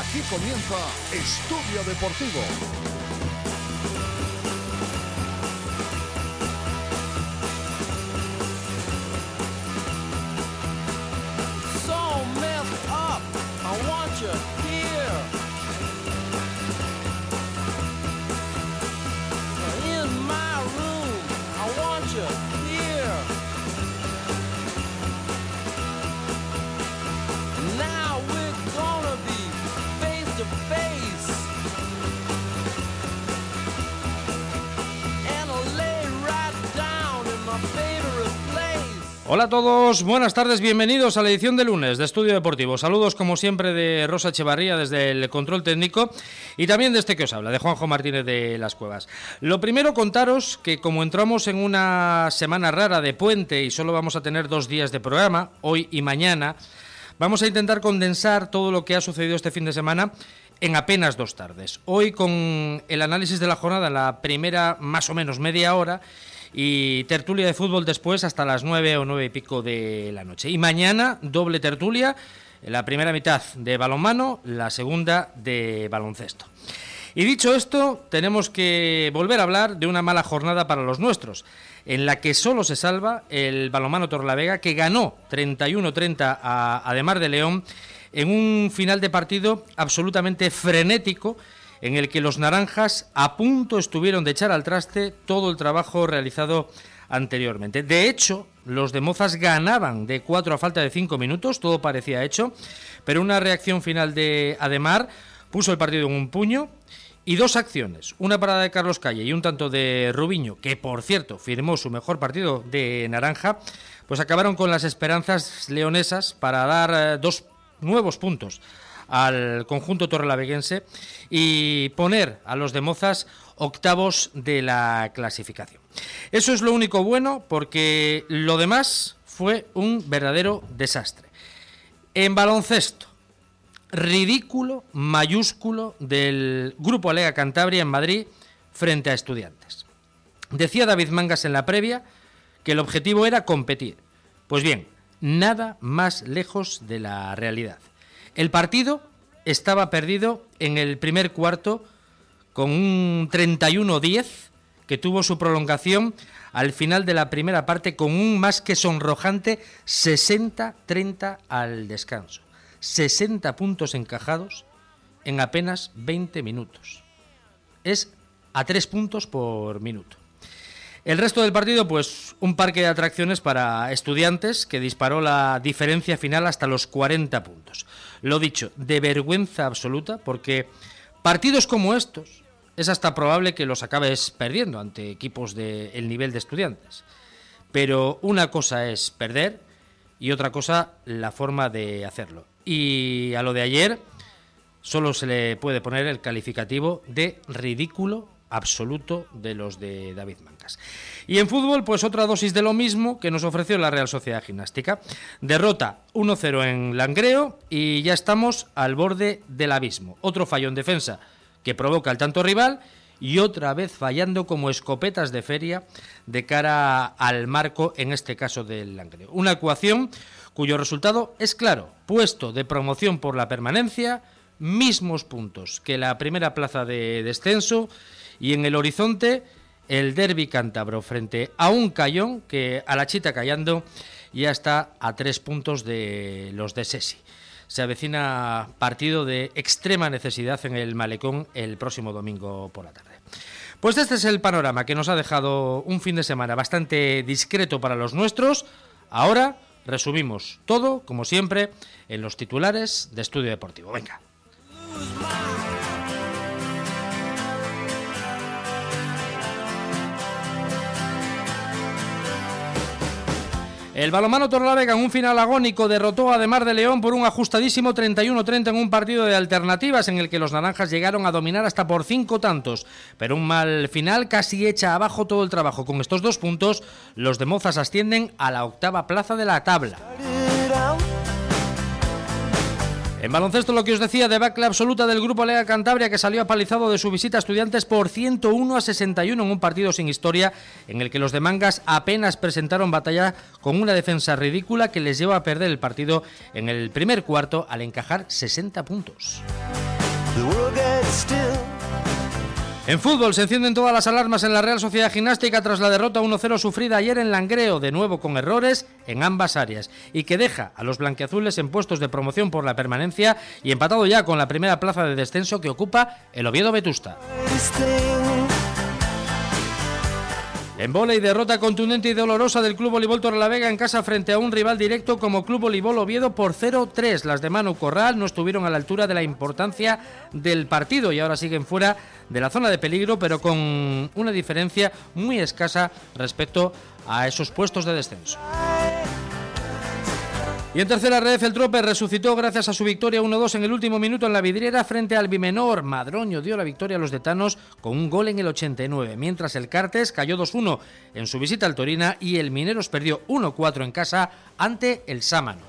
Aquí comienza Estudio Deportivo. Hola a todos, buenas tardes, bienvenidos a la edición de lunes de Estudio Deportivo. Saludos como siempre de Rosa Echevarría desde el control técnico y también de este que os habla, de Juanjo Martínez de Las Cuevas. Lo primero contaros que como entramos en una semana rara de puente y solo vamos a tener dos días de programa, hoy y mañana, vamos a intentar condensar todo lo que ha sucedido este fin de semana en apenas dos tardes. Hoy con el análisis de la jornada, la primera más o menos media hora y tertulia de fútbol después hasta las nueve o nueve y pico de la noche. Y mañana doble tertulia, la primera mitad de balonmano, la segunda de baloncesto. Y dicho esto, tenemos que volver a hablar de una mala jornada para los nuestros, en la que solo se salva el balonmano Torlavega, que ganó 31-30 a Ademar de León en un final de partido absolutamente frenético, en el que los naranjas a punto estuvieron de echar al traste todo el trabajo realizado anteriormente. De hecho, los de Mozas ganaban de 4 a falta de 5 minutos, todo parecía hecho, pero una reacción final de Ademar puso el partido en un puño y dos acciones, una parada de Carlos Calle y un tanto de Rubiño, que por cierto firmó su mejor partido de naranja, pues acabaron con las esperanzas leonesas para dar eh, dos nuevos puntos al conjunto torrelaveguense y poner a los de Mozas octavos de la clasificación. Eso es lo único bueno porque lo demás fue un verdadero desastre. En baloncesto, ridículo mayúsculo del Grupo Alega Cantabria en Madrid frente a estudiantes. Decía David Mangas en la previa que el objetivo era competir. Pues bien, nada más lejos de la realidad. El partido estaba perdido en el primer cuarto con un 31-10 que tuvo su prolongación al final de la primera parte con un más que sonrojante 60-30 al descanso. 60 puntos encajados en apenas 20 minutos. Es a 3 puntos por minuto. El resto del partido, pues un parque de atracciones para estudiantes que disparó la diferencia final hasta los 40 puntos. Lo dicho, de vergüenza absoluta, porque partidos como estos es hasta probable que los acabes perdiendo ante equipos del nivel de estudiantes. Pero una cosa es perder y otra cosa la forma de hacerlo. Y a lo de ayer solo se le puede poner el calificativo de ridículo absoluto de los de David Mancas. Y en fútbol, pues otra dosis de lo mismo que nos ofreció la Real Sociedad Gimnástica. Derrota 1-0 en Langreo y ya estamos al borde del abismo. Otro fallo en defensa que provoca el tanto rival y otra vez fallando como escopetas de feria de cara al marco, en este caso del Langreo. Una ecuación cuyo resultado es claro, puesto de promoción por la permanencia, mismos puntos que la primera plaza de descenso y en el horizonte el derby cántabro frente a un Cayón que a la chita callando ya está a tres puntos de los de Sesi. Se avecina partido de extrema necesidad en el Malecón el próximo domingo por la tarde. Pues este es el panorama que nos ha dejado un fin de semana bastante discreto para los nuestros. Ahora resumimos todo, como siempre, en los titulares de Estudio Deportivo. Venga. El balomano Torlavega en un final agónico derrotó a Demar de León por un ajustadísimo 31-30 en un partido de alternativas en el que los naranjas llegaron a dominar hasta por cinco tantos, pero un mal final casi echa abajo todo el trabajo. Con estos dos puntos, los de Mozas ascienden a la octava plaza de la tabla. En baloncesto, lo que os decía, debacle absoluta del grupo Lega Cantabria que salió apalizado de su visita a estudiantes por 101 a 61 en un partido sin historia en el que los de Mangas apenas presentaron batalla con una defensa ridícula que les lleva a perder el partido en el primer cuarto al encajar 60 puntos. En fútbol se encienden todas las alarmas en la Real Sociedad Gimnástica tras la derrota 1-0 sufrida ayer en Langreo, de nuevo con errores en ambas áreas, y que deja a los blanqueazules en puestos de promoción por la permanencia y empatado ya con la primera plaza de descenso que ocupa el Oviedo Vetusta. En y derrota contundente y dolorosa del Club Voleibol Torrelavega en casa frente a un rival directo como Club Voleibol Oviedo por 0-3. Las de Manu Corral no estuvieron a la altura de la importancia del partido y ahora siguen fuera de la zona de peligro, pero con una diferencia muy escasa respecto a esos puestos de descenso. Y en tercera red, el Trope resucitó gracias a su victoria 1-2 en el último minuto en la vidriera frente al Bimenor. Madroño dio la victoria a los detanos con un gol en el 89, mientras el Cartes cayó 2-1 en su visita al Torina y el Mineros perdió 1-4 en casa ante el Sámano.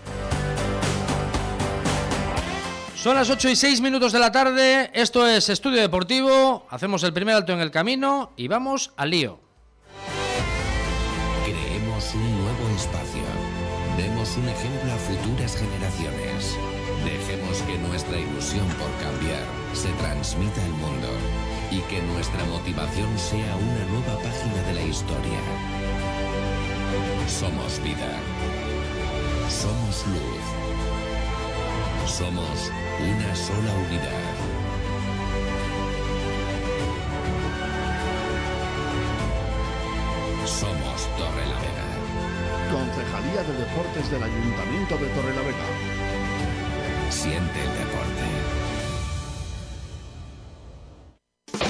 Son las 8 y 6 minutos de la tarde, esto es Estudio Deportivo, hacemos el primer alto en el camino y vamos al lío. Transmita al mundo y que nuestra motivación sea una nueva página de la historia. Somos vida. Somos luz. Somos una sola unidad. Somos Torre la Vega. Concejalía de Deportes del Ayuntamiento de Torrelavega. Siente el deporte.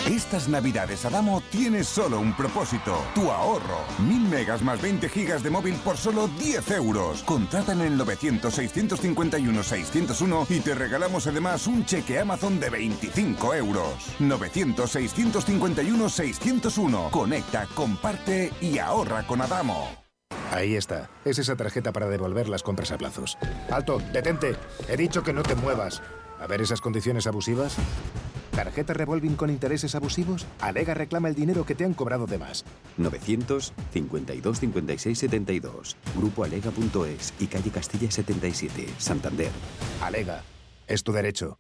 Estas navidades Adamo tiene solo un propósito, tu ahorro. Mil megas más 20 gigas de móvil por solo 10 euros. Contrata en el 900-651-601 y te regalamos además un cheque Amazon de 25 euros. 900-651-601. Conecta, comparte y ahorra con Adamo. Ahí está. Es esa tarjeta para devolver las compras a plazos. ¡Alto! ¡Detente! He dicho que no te muevas. A ver esas condiciones abusivas. ¿Tarjeta revolving con intereses abusivos? Alega reclama el dinero que te han cobrado de más. 952 56 72. Grupo Alega.es y calle Castilla 77, Santander. Alega. Es tu derecho.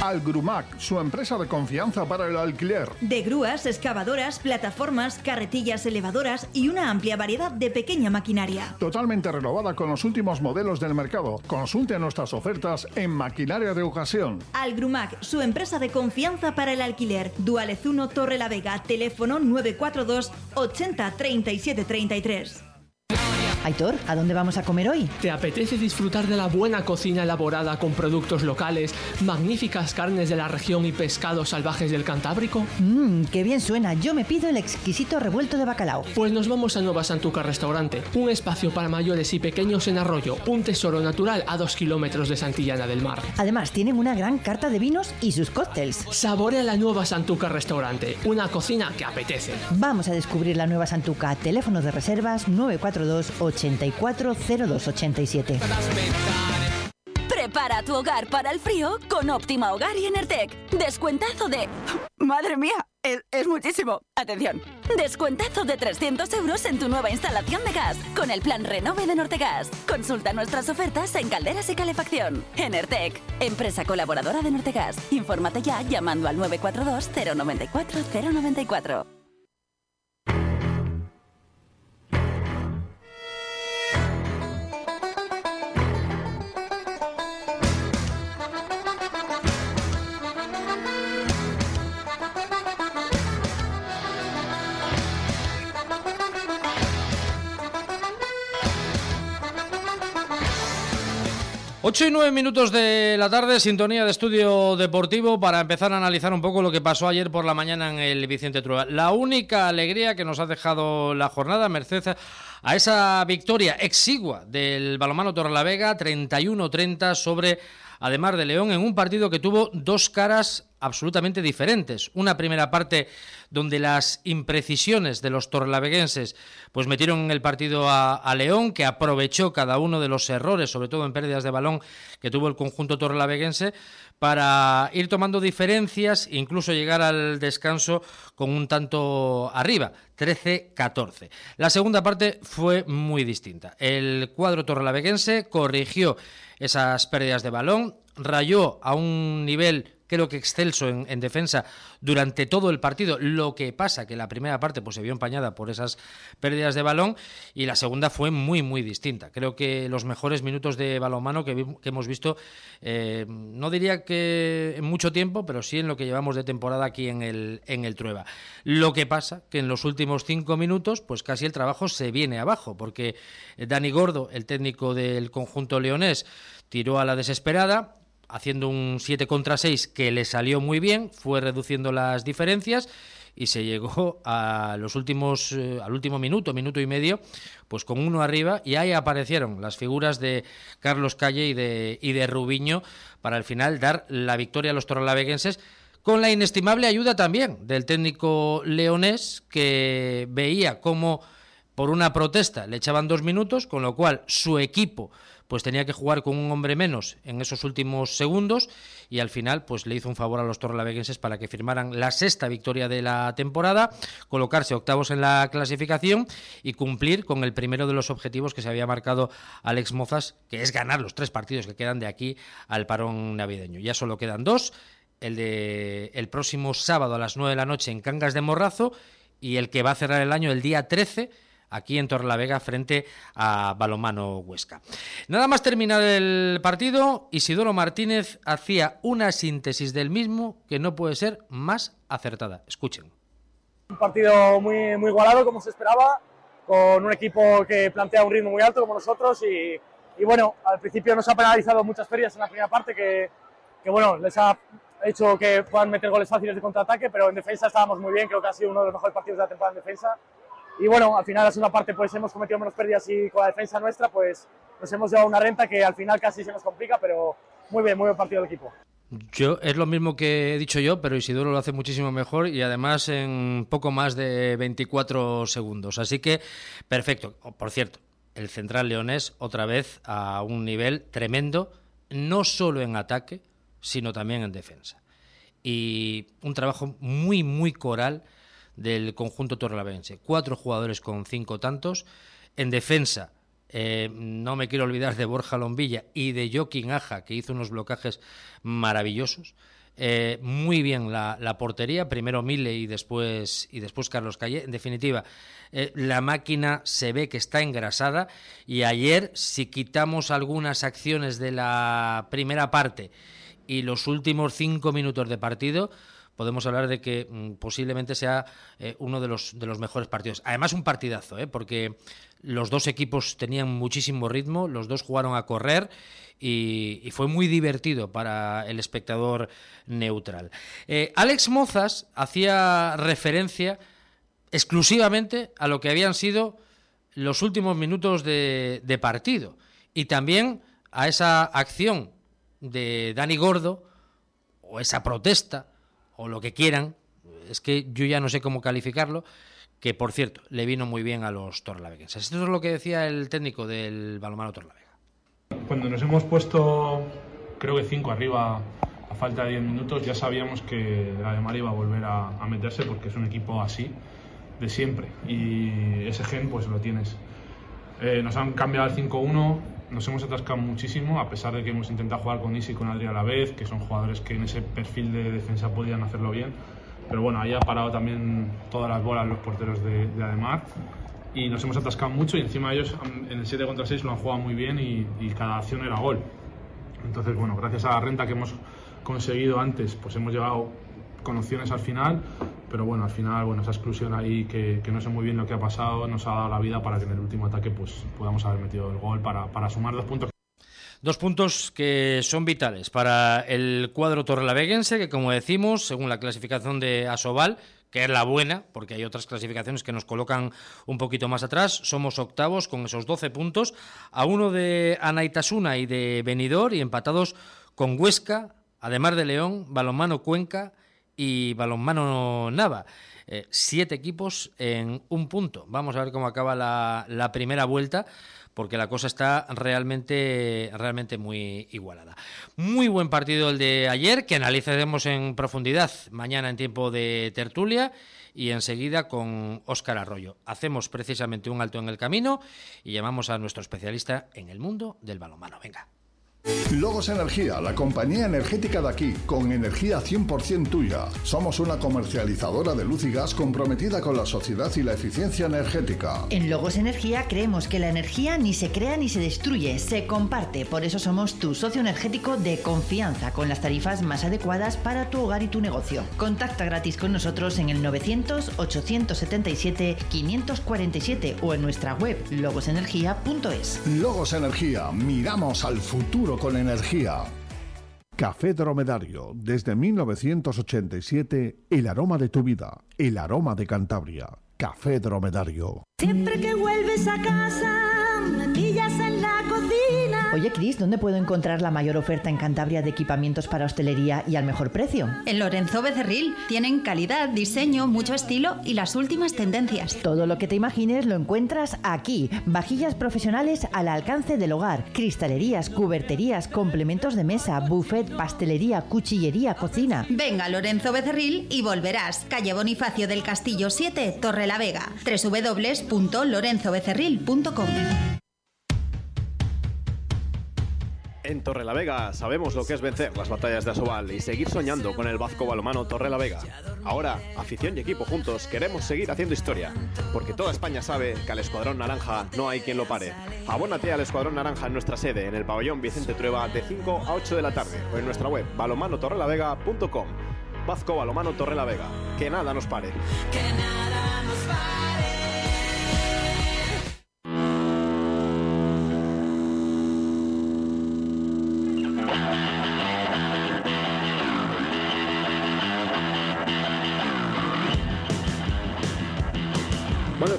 Algrumac, su empresa de confianza para el alquiler. De grúas, excavadoras, plataformas, carretillas elevadoras y una amplia variedad de pequeña maquinaria. Totalmente renovada con los últimos modelos del mercado. Consulte nuestras ofertas en Maquinaria de Ocasión. Algrumac, su empresa de confianza para el alquiler. Duales 1 Torre la Vega, teléfono 942 80 37 33. Aitor, ¿a dónde vamos a comer hoy? ¿Te apetece disfrutar de la buena cocina elaborada con productos locales, magníficas carnes de la región y pescados salvajes del Cantábrico? Mmm, qué bien suena. Yo me pido el exquisito revuelto de bacalao. Pues nos vamos a Nueva Santuca Restaurante, un espacio para mayores y pequeños en Arroyo, un tesoro natural a dos kilómetros de Santillana del Mar. Además, tienen una gran carta de vinos y sus cócteles. Saborea la Nueva Santuca Restaurante, una cocina que apetece. Vamos a descubrir la Nueva Santuca. Teléfono de reservas 942 840287. Prepara tu hogar para el frío con Óptima Hogar y Enertec. Descuentazo de... ¡Madre mía! Es, muchísimo. Atención. Descuentazo de 300 euros en tu nueva instalación de gas con el plan Renove de Nortegas. Consulta nuestras ofertas en calderas y calefacción. Enertec, empresa colaboradora de Nortegas. Infórmate ya llamando al 942 094 094. Ocho y nueve minutos de la tarde, sintonía de estudio deportivo para empezar a analizar un poco lo que pasó ayer por la mañana en el Vicente Trueba. La única alegría que nos ha dejado la jornada, merced a esa victoria exigua del balomano Torrelavega, 31-30 sobre Ademar de León, en un partido que tuvo dos caras absolutamente diferentes. Una primera parte donde las imprecisiones de los torlaveguenses pues metieron en el partido a, León, que aprovechó cada uno de los errores, sobre todo en pérdidas de balón, que tuvo el conjunto torlaveguense, para ir tomando diferencias e incluso llegar al descanso con un tanto arriba, 13-14. La segunda parte fue muy distinta. El cuadro torlaveguense corrigió esas pérdidas de balón, rayó a un nivel creo que excelso en, en, defensa durante todo el partido. Lo que pasa que la primera parte pues, se vio empañada por esas pérdidas de balón y la segunda fue muy, muy distinta. Creo que los mejores minutos de balonmano que, que hemos visto, eh, no diría que en mucho tiempo, pero sí en lo que llevamos de temporada aquí en el, en el Trueba. Lo que pasa que en los últimos cinco minutos, pues casi el trabajo se viene abajo, porque Dani Gordo, el técnico del conjunto leonés, tiró a la desesperada, haciendo un 7 contra 6 que le salió muy bien, fue reduciendo las diferencias y se llegó a los últimos eh, al último minuto, minuto y medio, pues con uno arriba y ahí aparecieron las figuras de Carlos Calle y de y de Rubiño para al final dar la victoria a los torrelaveguenses con la inestimable ayuda también del técnico leonés que veía cómo por una protesta le echaban dos minutos, con lo cual su equipo pues tenía que jugar con un hombre menos en esos últimos segundos y al final pues le hizo un favor a los torrelaveguenses para que firmaran la sexta victoria de la temporada, colocarse octavos en la clasificación y cumplir con el primero de los objetivos que se había marcado Alex Mozas, que es ganar los tres partidos que quedan de aquí al parón navideño. Ya solo quedan dos, el de el próximo sábado a las 9 de la noche en Cangas de Morrazo y el que va a cerrar el año el día 13 aquí en Torrelavega frente a Balomano Huesca. Nada más terminar el partido, Isidoro Martínez hacía una síntesis del mismo que no puede ser más acertada. Escuchen. Un partido muy, muy igualado como se esperaba, con un equipo que plantea un ritmo muy alto como nosotros y, y bueno, al principio nos ha penalizado muchas ferias en la primera parte que, que bueno, les ha hecho que puedan meter goles fáciles de contraataque, pero en defensa estábamos muy bien, creo que ha sido uno de los mejores partidos de la temporada en defensa y bueno, al final la segunda parte pues hemos cometido menos pérdidas y con la defensa nuestra pues nos hemos llevado una renta que al final casi se nos complica, pero muy bien, muy buen partido del equipo. Yo es lo mismo que he dicho yo, pero Isidoro lo hace muchísimo mejor y además en poco más de 24 segundos. Así que perfecto. Por cierto, el central leonés otra vez a un nivel tremendo, no solo en ataque, sino también en defensa. Y un trabajo muy, muy coral del conjunto torrelavense. Cuatro jugadores con cinco tantos. En defensa, eh, no me quiero olvidar de Borja Lombilla y de Joaquín Aja, que hizo unos blocajes maravillosos. Eh, muy bien la, la, portería, primero Mille y después, y después Carlos Calle. En definitiva, eh, la máquina se ve que está engrasada y ayer, si quitamos algunas acciones de la primera parte y los últimos cinco minutos de partido, podemos hablar de que mm, posiblemente sea eh, uno de los, de los mejores partidos. Además, un partidazo, ¿eh? porque los dos equipos tenían muchísimo ritmo, los dos jugaron a correr y, fue muy divertido para el espectador neutral. Eh, Alex Mozas hacía referencia exclusivamente a lo que habían sido los últimos minutos de, de partido y también a esa acción de Dani Gordo o esa protesta o lo que quieran, es que yo ya no sé cómo calificarlo, que por cierto, le vino muy bien a los torlaveguenses. Esto es lo que decía el técnico del balonmano Torlavega. Cuando nos hemos puesto, creo que cinco arriba a falta de 10 minutos, ya sabíamos que la de iba a volver a, a, meterse porque es un equipo así de siempre y ese gen pues lo tienes. Eh, nos han cambiado al 5-1, nos hemos atascado muchísimo, a pesar de que hemos intentado jugar con Isi y con Adri a la vez, que son jugadores que en ese perfil de defensa podían hacerlo bien. Pero bueno, ahí ha parado también todas las bolas los porteros de, de Ademar y nos hemos atascado mucho y encima ellos en el 7 contra 6 lo han jugado muy bien y, cada acción era gol. Entonces, bueno, gracias a la renta que hemos conseguido antes, pues hemos llevado con opciones al final, pero bueno, al final, bueno, esa exclusión ahí que, que, no sé muy bien lo que ha pasado nos ha dado la vida para que en el último ataque pues podamos haber metido el gol para, para sumar dos puntos. Dos puntos que son vitales para el cuadro torrelaveguense, que como decimos, según la clasificación de Asobal, que es la buena, porque hay otras clasificaciones que nos colocan un poquito más atrás, somos octavos con esos 12 puntos, a uno de Anaitasuna y de Benidorm y empatados con Huesca, Además de León, Balonmano Cuenca y Balonmano Nava. Eh, siete equipos en un punto. Vamos a ver cómo acaba la, la primera vuelta porque la cosa está realmente, realmente muy igualada. Muy buen partido el de ayer, que analizaremos en profundidad mañana en tiempo de tertulia y enseguida con Óscar Arroyo. Hacemos precisamente un alto en el camino y llamamos a nuestro especialista en el mundo del balonmano. Venga. Logos Energía, la compañía energética de aquí, con energía 100% tuya. Somos una comercializadora de luz y gas comprometida con la sociedad y la eficiencia energética. En Logos Energía creemos que la energía ni se crea ni se destruye, se comparte. Por eso somos tu socio energético de confianza, con las tarifas más adecuadas para tu hogar y tu negocio. Contacta gratis con nosotros en el 900-877-547 o en nuestra web logosenergia.es. Logos Energía, miramos al futuro con energía. Café Dromedario, desde 1987, el aroma de tu vida, el aroma de Cantabria. Café Dromedario. Siempre que vuelves a casa, me pillas. Oye, Cris, ¿dónde puedo encontrar la mayor oferta en Cantabria de equipamientos para hostelería y al mejor precio? En Lorenzo Becerril. Tienen calidad, diseño, mucho estilo y las últimas tendencias. Todo lo que te imagines lo encuentras aquí. Vajillas profesionales al alcance del hogar, cristalerías, cuberterías, complementos de mesa, buffet, pastelería, cuchillería, cocina. Venga, Lorenzo Becerril y volverás. Calle Bonifacio del Castillo 7, Torre la Vega. www.lorenzobecerril.com. En Torrelavega sabemos lo que es vencer las batallas de Asobal y seguir soñando con el Vasco Balomano Torrelavega. Ahora, afición y equipo juntos, queremos seguir haciendo historia, porque toda España sabe que al Escuadrón Naranja no hay quien lo pare. Abónate al Escuadrón Naranja en nuestra sede, en el pabellón Vicente Trueba, de 5 a 8 de la tarde, o en nuestra web balomanotorrelavega.com. Vasco Balomano Torrelavega. Que nada nos pare. Bueno,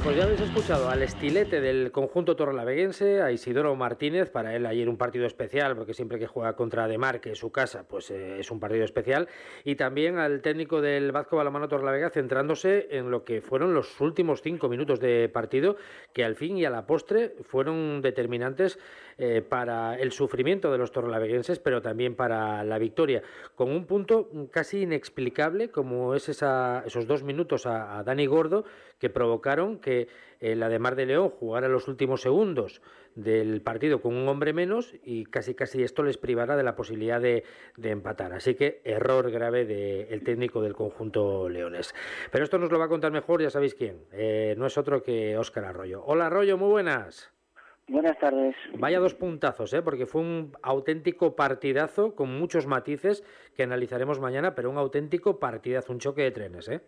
pues ya habéis escuchado al estilete del conjunto torrelaveguense, a Isidoro Martínez, para él ayer un partido especial, porque siempre que juega contra Demar, que es su casa, pues eh, es un partido especial, y también al técnico del Vasco Balomano Torrelavega, centrándose en lo que fueron los últimos cinco minutos de partido, que al fin y a la postre fueron determinantes eh, para el sufrimiento de los torrelaveguenses, pero también para la victoria, con un punto casi inexplicable, como es esa, esos dos minutos a, Dani Gordo, que provocaron que eh, la de de León jugara los últimos segundos del partido con un hombre menos y casi casi esto les privara de la posibilidad de, de empatar. Así que error grave del técnico del conjunto leones. Pero esto nos lo va a contar mejor, ya sabéis quién. Eh, no es otro que Óscar Arroyo. Hola Arroyo, muy buenas. Buenas tardes. Vaya dos puntazos, ¿eh? porque fue un auténtico partidazo con muchos matices que analizaremos mañana, pero un auténtico partidazo, un choque de trenes. ¿eh?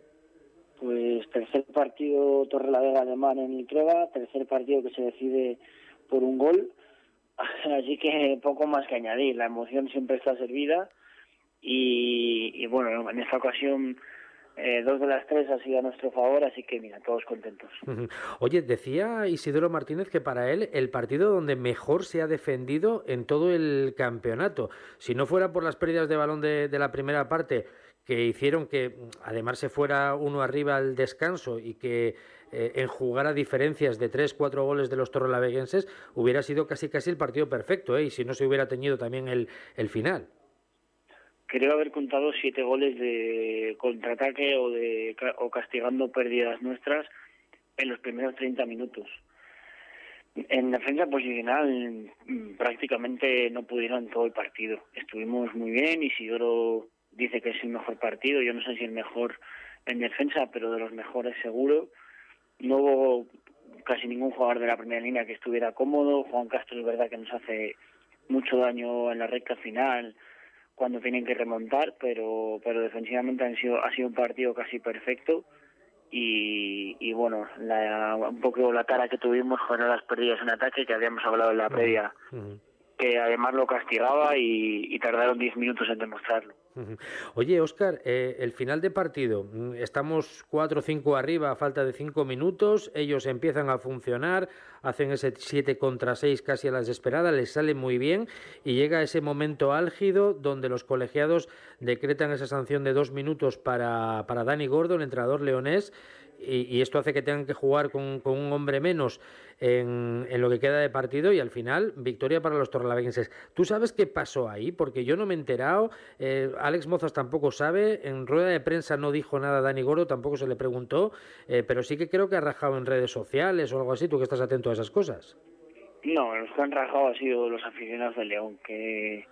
Pues tercer partido Torrelavega de Mar en el Trueba, tercer partido que se decide por un gol, así que poco más que añadir, la emoción siempre está servida y, y bueno, en esta ocasión eh, dos de las tres ha sido a nuestro favor, así que mira, todos contentos. Oye, decía Isidoro Martínez que para él el partido donde mejor se ha defendido en todo el campeonato. Si no fuera por las pérdidas de balón de, la primera parte, que hicieron que además se fuera uno arriba al descanso y que eh, enjugara diferencias de tres, cuatro goles de los torrelaveguenses, hubiera sido casi casi el partido perfecto, ¿eh? y si no se hubiera teñido también el, el final. Creo haber contado siete goles de contraataque o, de, o castigando pérdidas nuestras en los primeros 30 minutos. En defensa posicional mm, prácticamente no pudieron todo el partido. Estuvimos muy bien, Isidoro dice que es el mejor partido, yo no sé si el mejor en defensa, pero de los mejores seguro. No hubo casi ningún jugador de la primera línea que estuviera cómodo. Juan Castro es verdad que nos hace mucho daño en la recta final cuando tienen que remontar, pero pero defensivamente han sido, ha sido un partido casi perfecto y, y bueno, la, un poco la cara que tuvimos fueron las pérdidas en ataque que habíamos hablado en la previa, que además lo castigaba y, y tardaron 10 minutos en demostrarlo. Oye, Óscar, eh, el final de partido, mm, estamos 4 o 5 arriba a falta de 5 minutos, ellos empiezan a funcionar, hacen ese 7 contra 6 casi a la desesperada, les sale muy bien y llega ese momento álgido donde los colegiados decretan esa sanción de dos minutos para, para Dani Gordo, el entrenador leonés, y, y esto hace que tengan que jugar con, un hombre menos en, en lo que queda de partido y al final victoria para los torrelaveguenses. ¿Tú sabes qué pasó ahí? Porque yo no me he enterado, eh, Alex Mozas tampoco sabe, en rueda de prensa no dijo nada Dani Gordo, tampoco se le preguntó, eh, pero sí que creo que ha rajado en redes sociales o algo así, tú que estás atento a esas cosas. No, los que han rajado han sido los aficionados de León, que,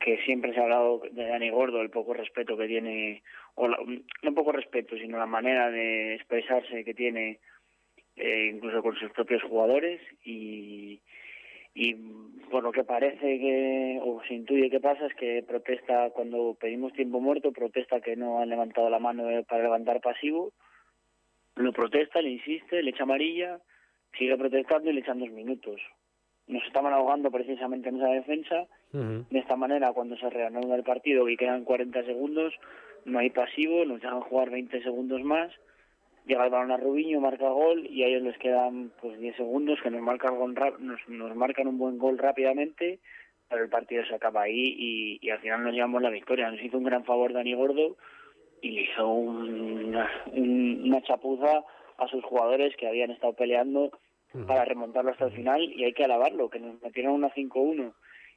que siempre se ha hablado de Dani Gordo, el poco respeto que tiene, o la- no poco respeto, sino la manera de expresarse que tiene, eh, incluso con sus propios jugadores, y, por lo que parece que, o se intuye que pasa, es que protesta cuando pedimos tiempo muerto, protesta que no han levantado la mano eh, para levantar pasivo, lo protesta, le insiste, le echa amarilla, sigue protestando y le echan dos minutos. Nos estaban ahogando precisamente en esa defensa. De esta manera, cuando se reanuda el partido y quedan 40 segundos, no hay pasivo, nos dejan jugar 20 segundos más. Llega el balón a Rubiño, marca gol y a ellos les quedan pues 10 segundos que nos marcan, gol nos, nos marcan un buen gol rápidamente, pero el partido se acaba ahí y, y al final nos llevamos la victoria. Nos hizo un gran favor Dani Gordo y le hizo un- una, un- una chapuza a sus jugadores que habían estado peleando para remontarlo hasta el final y hay que alabarlo, que nos metieron una 5-1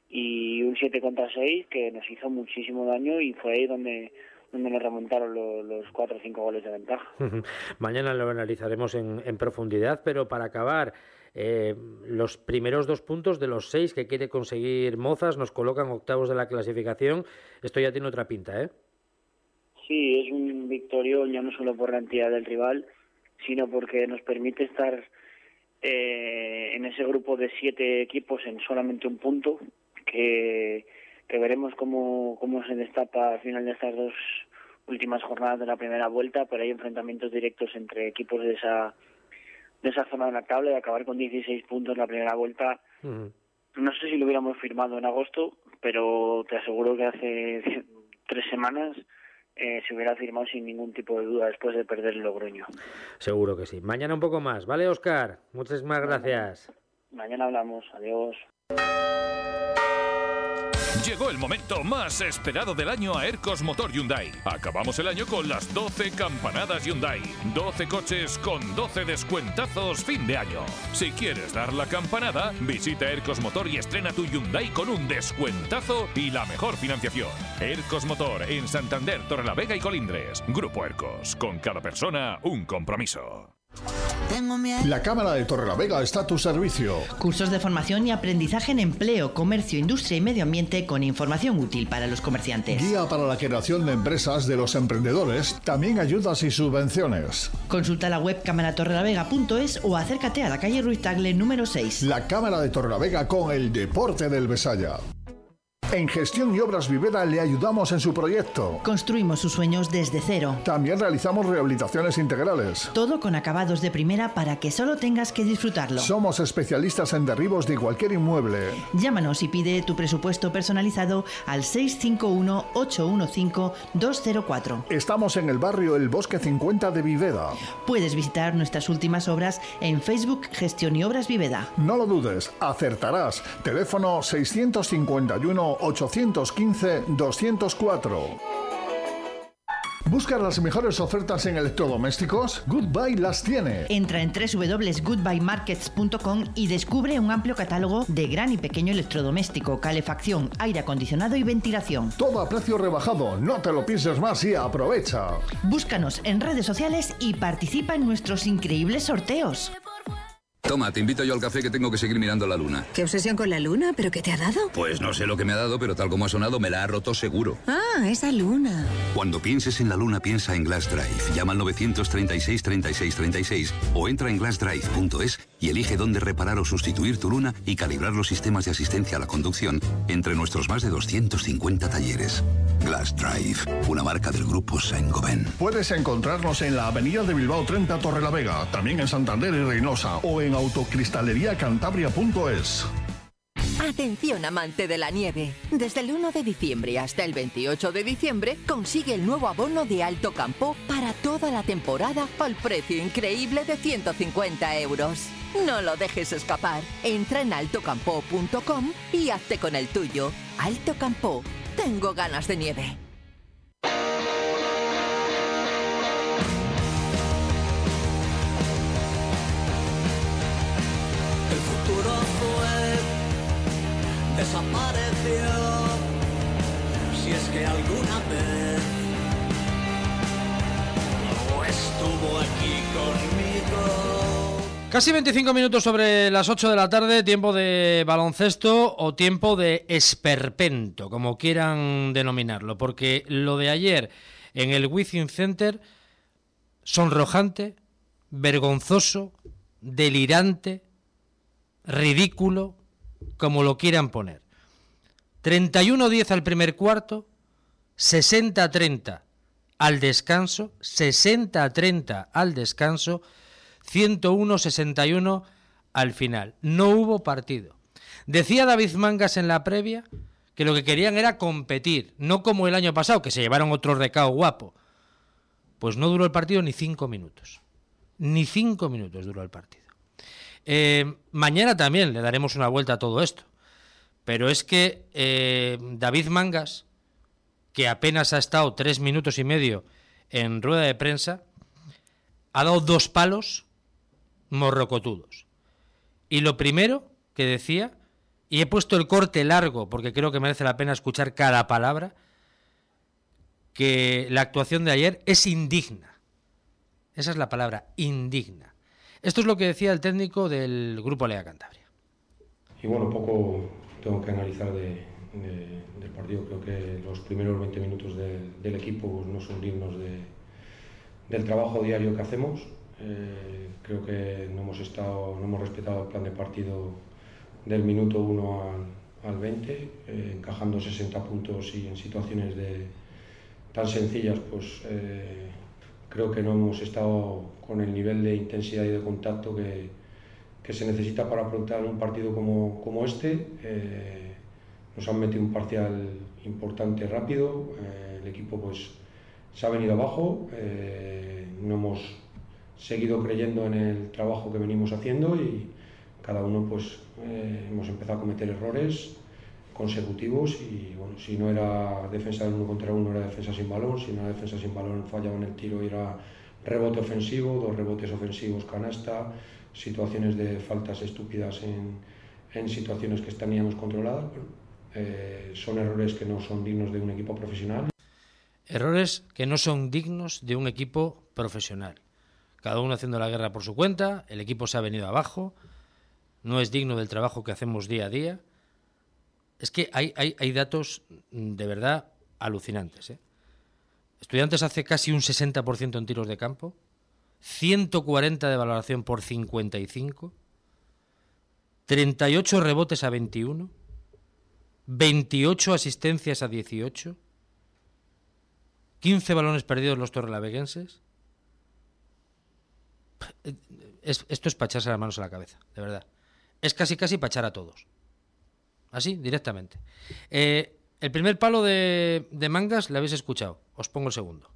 y un 7 contra 6 que nos hizo muchísimo daño y fue ahí donde donde nos remontaron lo- los 4 o 5 goles de ventaja. Mañana lo analizaremos en, en profundidad, pero para acabar, eh, los primeros dos puntos de los seis que quiere conseguir Mozas nos colocan octavos de la clasificación. Esto ya tiene otra pinta, ¿eh? Sí, es un victorión ya no solo por la entidad del rival, sino porque nos permite estar eh, en ese grupo de siete equipos en solamente un punto, que, que veremos cómo, cómo se destapa al final de estas dos últimas jornadas de la primera vuelta, pero hay enfrentamientos directos entre equipos de esa de esa zona de la tabla y acabar con 16 puntos en la primera vuelta. No sé si lo hubiéramos firmado en agosto, pero te aseguro que hace tres semanas eh, se hubiera firmado sin ningún tipo de duda después de perder el Logroño. Seguro que sí. Mañana un poco más, ¿vale, Oscar? Muchísimas gracias. Mañana hablamos. Adiós. Llegó el momento más esperado del año a Ercos Motor Hyundai. Acabamos el año con las 12 campanadas Hyundai. 12 coches con 12 descuentazos fin de año. Si quieres dar la campanada, visita Ercos Motor y estrena tu Hyundai con un descuentazo y la mejor financiación. Ercos Motor en Santander, Torrelavega y Colindres. Grupo Ercos. Con cada persona, un compromiso. La Cámara de Torrelavega está a tu servicio. Cursos de formación y aprendizaje en empleo, comercio, industria y medio ambiente con información útil para los comerciantes. Guía para la creación de empresas de los emprendedores, también ayudas y subvenciones. Consulta la web camaratorrelavega.es o acércate a la calle Ruiz Tagle número 6. La Cámara de Torrelavega con el deporte del Besaya. En Gestión y Obras Vivera le ayudamos en su proyecto. Construimos sus sueños desde cero. También realizamos rehabilitaciones integrales. Todo con acabados de primera para que solo tengas que disfrutarlo. Somos especialistas en derribos de cualquier inmueble. Llámanos y pide tu presupuesto personalizado al 651-815-204. Estamos en el barrio El Bosque 50 de Viveda. Puedes visitar nuestras últimas obras en Facebook Gestión y Obras Viveda. No lo dudes, acertarás. Teléfono 651-815-204. ¿Buscas las mejores ofertas en electrodomésticos? Goodbye las tiene. Entra en www.goodbyemarkets.com y descubre un amplio catálogo de gran y pequeño electrodoméstico, calefacción, aire acondicionado y ventilación. Todo a precio rebajado, no te lo pienses más y aprovecha. Búscanos en redes sociales y participa en nuestros increíbles sorteos. Toma, te invito yo al café que tengo que seguir mirando la luna. ¿Qué obsesión con la luna? ¿Pero qué te ha dado? Pues no sé lo que me ha dado, pero tal como ha sonado me la ha roto seguro. Ah, esa luna. Cuando pienses en la luna, piensa en Glass Drive. Llama al 936 36 36 o entra en glassdrive.es y elige dónde reparar o sustituir tu luna y calibrar los sistemas de asistencia a la conducción entre nuestros más de 250 talleres. Glass Drive, una marca del grupo Saint-Gobain. Puedes encontrarnos en la avenida de Bilbao 30 Torrelavega, también en Santander y Reynosa o en autocristaleriacantabria.es. Atención amante de la nieve. Desde el 1 de diciembre hasta el 28 de diciembre consigue el nuevo abono de Alto Campo para toda la temporada al precio increíble de 150 euros. No lo dejes escapar. Entra en altocampo.com y hazte con el tuyo. Alto Campo. Tengo ganas de nieve. Si es que alguna vez conmigo. Casi 25 minutos sobre las 8 de la tarde, tiempo de baloncesto o tiempo de esperpento, como quieran denominarlo, porque lo de ayer en el Wizzing Center, sonrojante, vergonzoso, delirante, ridículo, como lo quieran poner. 31-10 al primer cuarto, 60-30 al descanso, 60-30 al descanso, 101-61 al final. No hubo partido. Decía David Mangas en la previa que lo que querían era competir, no como el año pasado, que se llevaron otro recao guapo. Pues no duró el partido ni cinco minutos. Ni cinco minutos duró el partido. Eh, mañana también le daremos una vuelta a todo esto. Pero es que eh, David Mangas, que apenas ha estado tres minutos y medio en rueda de prensa, ha dado dos palos morrocotudos. Y lo primero que decía, y he puesto el corte largo porque creo que merece la pena escuchar cada palabra, que la actuación de ayer es indigna. Esa es la palabra, indigna. Esto es lo que decía el técnico del Grupo Lea Cantabria. Y bueno, poco tengo que analizar de, de- del partido. Creo que los primeros 20 minutos de- del equipo no son dignos de- del trabajo diario que hacemos. Eh, creo que no hemos, estado, no hemos respetado el plan de partido del minuto 1 al, al 20, eh, encajando 60 puntos y en situaciones de, tan sencillas, pues eh, creo que no hemos estado con el nivel de intensidad y de contacto que, que se necesita para afrontar un partido como, como este. Eh, nos han metido un parcial importante rápido, eh, el equipo pues se ha venido abajo, eh, no hemos seguido creyendo en el trabajo que venimos haciendo y cada uno pues eh, hemos empezado a cometer errores consecutivos y bueno, si no era defensa de uno contra uno era defensa sin balón, si no era defensa sin balón fallaba en el tiro era rebote ofensivo, dos rebotes ofensivos canasta, situaciones de faltas estúpidas en, en situaciones que teníamos controladas. Eh, son errores que no son dignos de un equipo profesional. Errores que no son dignos de un equipo profesional. Cada uno haciendo la guerra por su cuenta, el equipo se ha venido abajo, no es digno del trabajo que hacemos día a día. Es que hay, hay, hay datos mm, de verdad alucinantes. ¿eh? Estudiantes hace casi un 60% en tiros de campo, 140 de valoración por 55, 38 rebotes a 21, 28 asistencias a 18, 15 balones perdidos los torrelaveguenses. Es- esto es para echarse las manos a la cabeza, de verdad. Es casi casi para echar a todos. Así, directamente. Eh, el primer palo de, de mangas le habéis escuchado. Os pongo el segundo.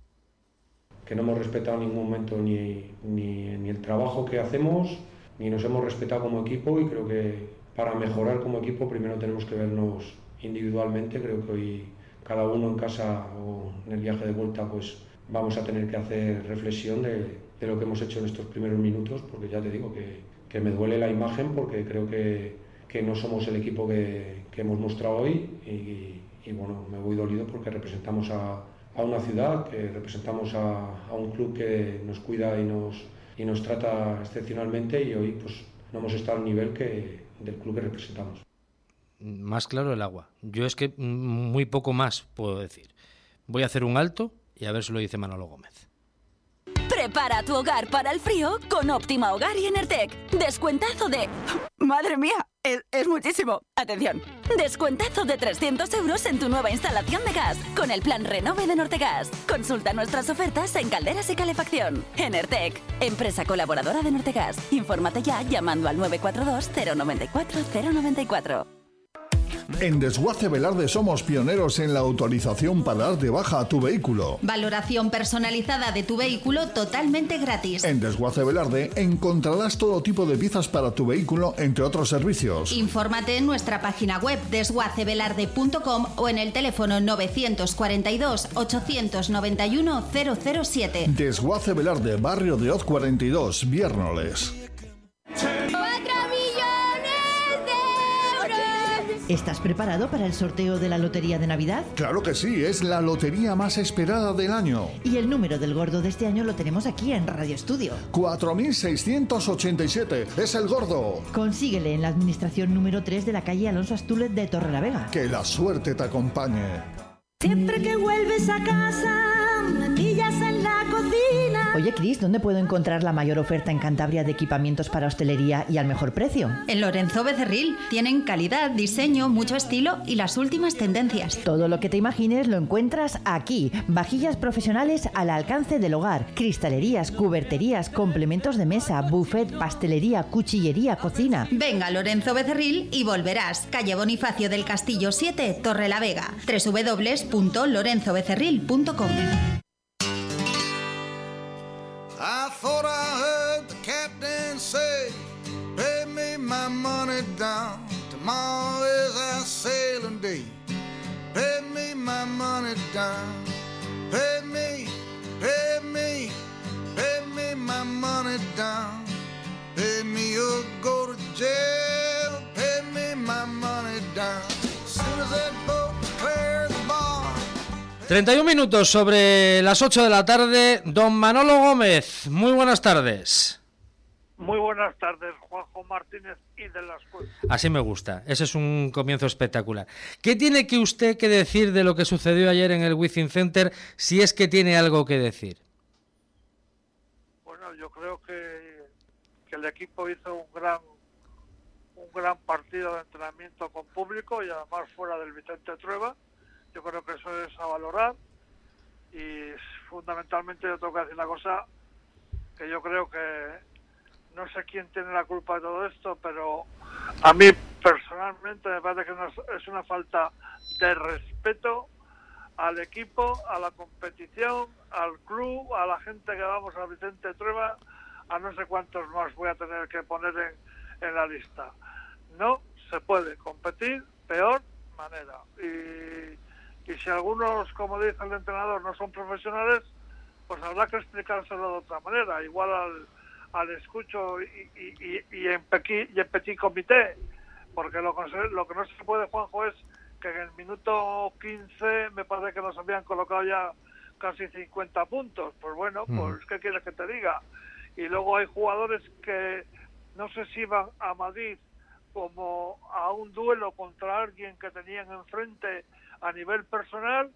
Que no hemos respetado en ningún momento ni, ni, ni el trabajo que hacemos, ni nos hemos respetado como equipo y creo que para mejorar como equipo primero tenemos que vernos individualmente, creo que hoy cada uno en casa o en el viaje de vuelta pues vamos a tener que hacer reflexión de, de lo que hemos hecho en estos primeros minutos, porque ya te digo que, que me duele la imagen porque creo que, que no somos el equipo que, que hemos mostrado hoy y, y, bueno, me voy dolido porque representamos a, a una ciudad, que representamos a, a un club que nos cuida y nos, y nos trata excepcionalmente y hoy pues no hemos estado al nivel que, del club que representamos. Más claro el agua. Yo es que muy poco más puedo decir. Voy a hacer un alto y a ver si lo dice Manolo Gómez. Prepara tu hogar para el frío con Óptima Hogar y Enertec. Descuentazo de... ¡Madre mía! Es, muchísimo. Atención. Descuentazo de 300 euros en tu nueva instalación de gas con el plan Renove de Nortegas. Consulta nuestras ofertas en calderas y calefacción. Enertec, empresa colaboradora de Nortegas. Infórmate ya llamando al 942 094 094. En Desguace Velarde somos pioneros en la autorización para dar de baja a tu vehículo. Valoración personalizada de tu vehículo totalmente gratis. En Desguace Velarde encontrarás todo tipo de piezas para tu vehículo, entre otros servicios. Infórmate en nuestra página web desguacevelarde.com o en el teléfono 942 891 007. Desguace Velarde, barrio de Oz 42, Viernoles. ¿Estás preparado para el sorteo de la Lotería de Navidad? Claro que sí, es la lotería más esperada del año. Y el número del gordo de este año lo tenemos aquí en Radio Estudio. 4687, es el gordo. Consíguele en la administración número 3 de la calle Alonso Astulet de Torrelavega. Que la suerte te acompañe. Siempre que vuelves a casa, me pillas en la cocina. Oye, Cris, ¿dónde puedo encontrar la mayor oferta en Cantabria de equipamientos para hostelería y al mejor precio? En Lorenzo Becerril tienen calidad, diseño, mucho estilo y las últimas tendencias. Todo lo que te imagines lo encuentras aquí. Vajillas profesionales al alcance del hogar, cristalerías, cuberterías, complementos de mesa, buffet, pastelería, cuchillería, cocina. Venga, Lorenzo Becerril y volverás. Calle Bonifacio del Castillo 7, Torre la Vega. www.lorenzobecerril.com day. Pay me my money down. Pay me, pay me, pay me my money down. Pay me or go to jail. Pay me my money down. As soon as that boat clears the bar. 31 minutos sobre las 8 de la tarde. Don Manolo Gómez, muy buenas tardes. Muy buenas tardes, Juanjo Martínez las. Así me gusta, ese es un comienzo espectacular. ¿Qué tiene que usted que decir de lo que sucedió ayer en el Wizzing Center, si es que tiene algo que decir? Bueno, yo creo que, que el equipo hizo un gran un gran partido de entrenamiento con público y además fuera del Vicente Trueba. Yo creo que eso es a valorar y fundamentalmente yo tengo que decir una cosa que yo creo que no sé quién tiene la culpa de todo esto, pero a mí personalmente me parece que es- una falta de respeto al equipo, a la competición, al club, a la gente que vamos a Vicente Trueba, a no sé cuántos más voy a tener que poner en, en la lista. No se puede competir peor manera. Y, y si algunos, como dice el entrenador, no son profesionales, pues habrá que explicárselo de otra manera, igual al, al escucho y, y, y- y en pequi- y en petit comité, porque lo, lo que no se puede, Juanjo, es que en el minuto 15 me parece que nos habían colocado ya casi 50 puntos. Pues bueno, Mm. pues ¿qué quieres que te diga? Y luego hay jugadores que no sé si iban a Madrid como a un duelo contra alguien que tenían enfrente a nivel personal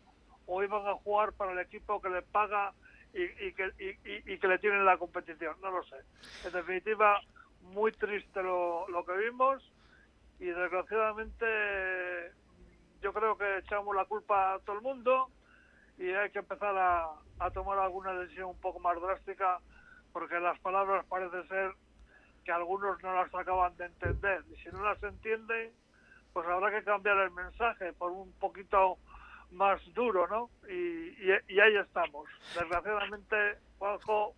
o iban a jugar para el equipo que le paga y, y que, y- y- que le tienen la competición, no lo sé. En definitiva, muy triste lo, lo que vimos y desgraciadamente yo creo que echamos la culpa a todo el mundo y hay que empezar a, a tomar alguna decisión un poco más drástica porque las palabras parece ser que algunos no las acaban de entender y si no las entienden pues habrá que cambiar el mensaje por un poquito más duro, ¿no? Y, y, y ahí estamos. Desgraciadamente, Juanjo,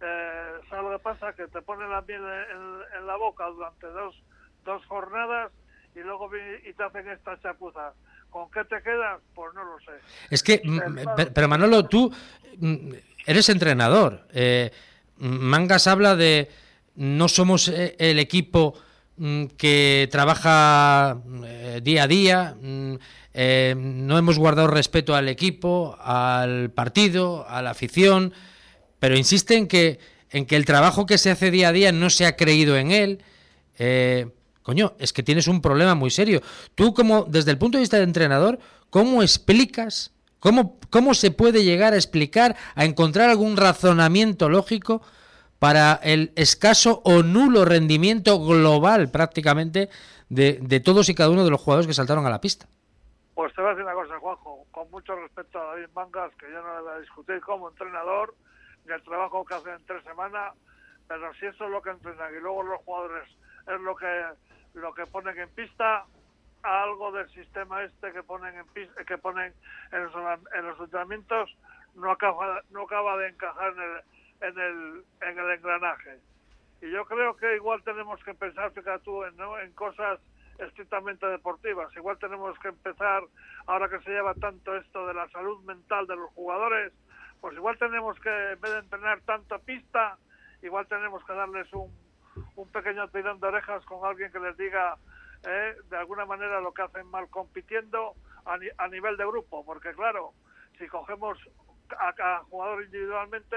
eh, ¿sabes lo que pasa? Que te ponen la miel en, en la boca durante dos, dos jornadas y luego y te hacen esta chapuza. ¿Con qué te quedas? Pues no lo sé. Es que, mm, pe- pero Manolo, tú mm, eres entrenador. Eh, Mangas habla de no somos eh, el equipo que trabaja eh, día a día, mm, eh, no hemos guardado respeto al equipo, al partido, a la afición, pero insiste en que, en que el trabajo que se hace día a día no se ha creído en él. Eh, coño, es que tienes un problema muy serio. Tú, como desde el punto de vista de entrenador, ¿cómo explicas, cómo, cómo se puede llegar a explicar, a encontrar algún razonamiento lógico para el escaso o nulo rendimiento global prácticamente de, de todos y cada uno de los jugadores que saltaron a la pista? Pues te voy a decir una cosa, Juanjo, con mucho respeto a David Mangas, que yo no le voy a discutir como entrenador ni el trabajo que hace en tres semanas, pero si eso es lo que entrenan y luego los jugadores es lo que lo que ponen en pista, algo del sistema este que ponen en que ponen en los, en los entrenamientos no acaba no acaba de encajar en el, en el en el engranaje. Y yo creo que igual tenemos que pensar fíjate tú en, ¿no? en cosas estrictamente deportivas. Igual tenemos que empezar ahora que se lleva tanto esto de la salud mental de los jugadores pues igual tenemos que en vez de entrenar tanta pista igual tenemos que darles un, pequeño tirón de orejas con alguien que les diga eh, de alguna manera lo que hacen mal compitiendo a, a nivel de grupo, porque claro, si cogemos a cada jugador individualmente,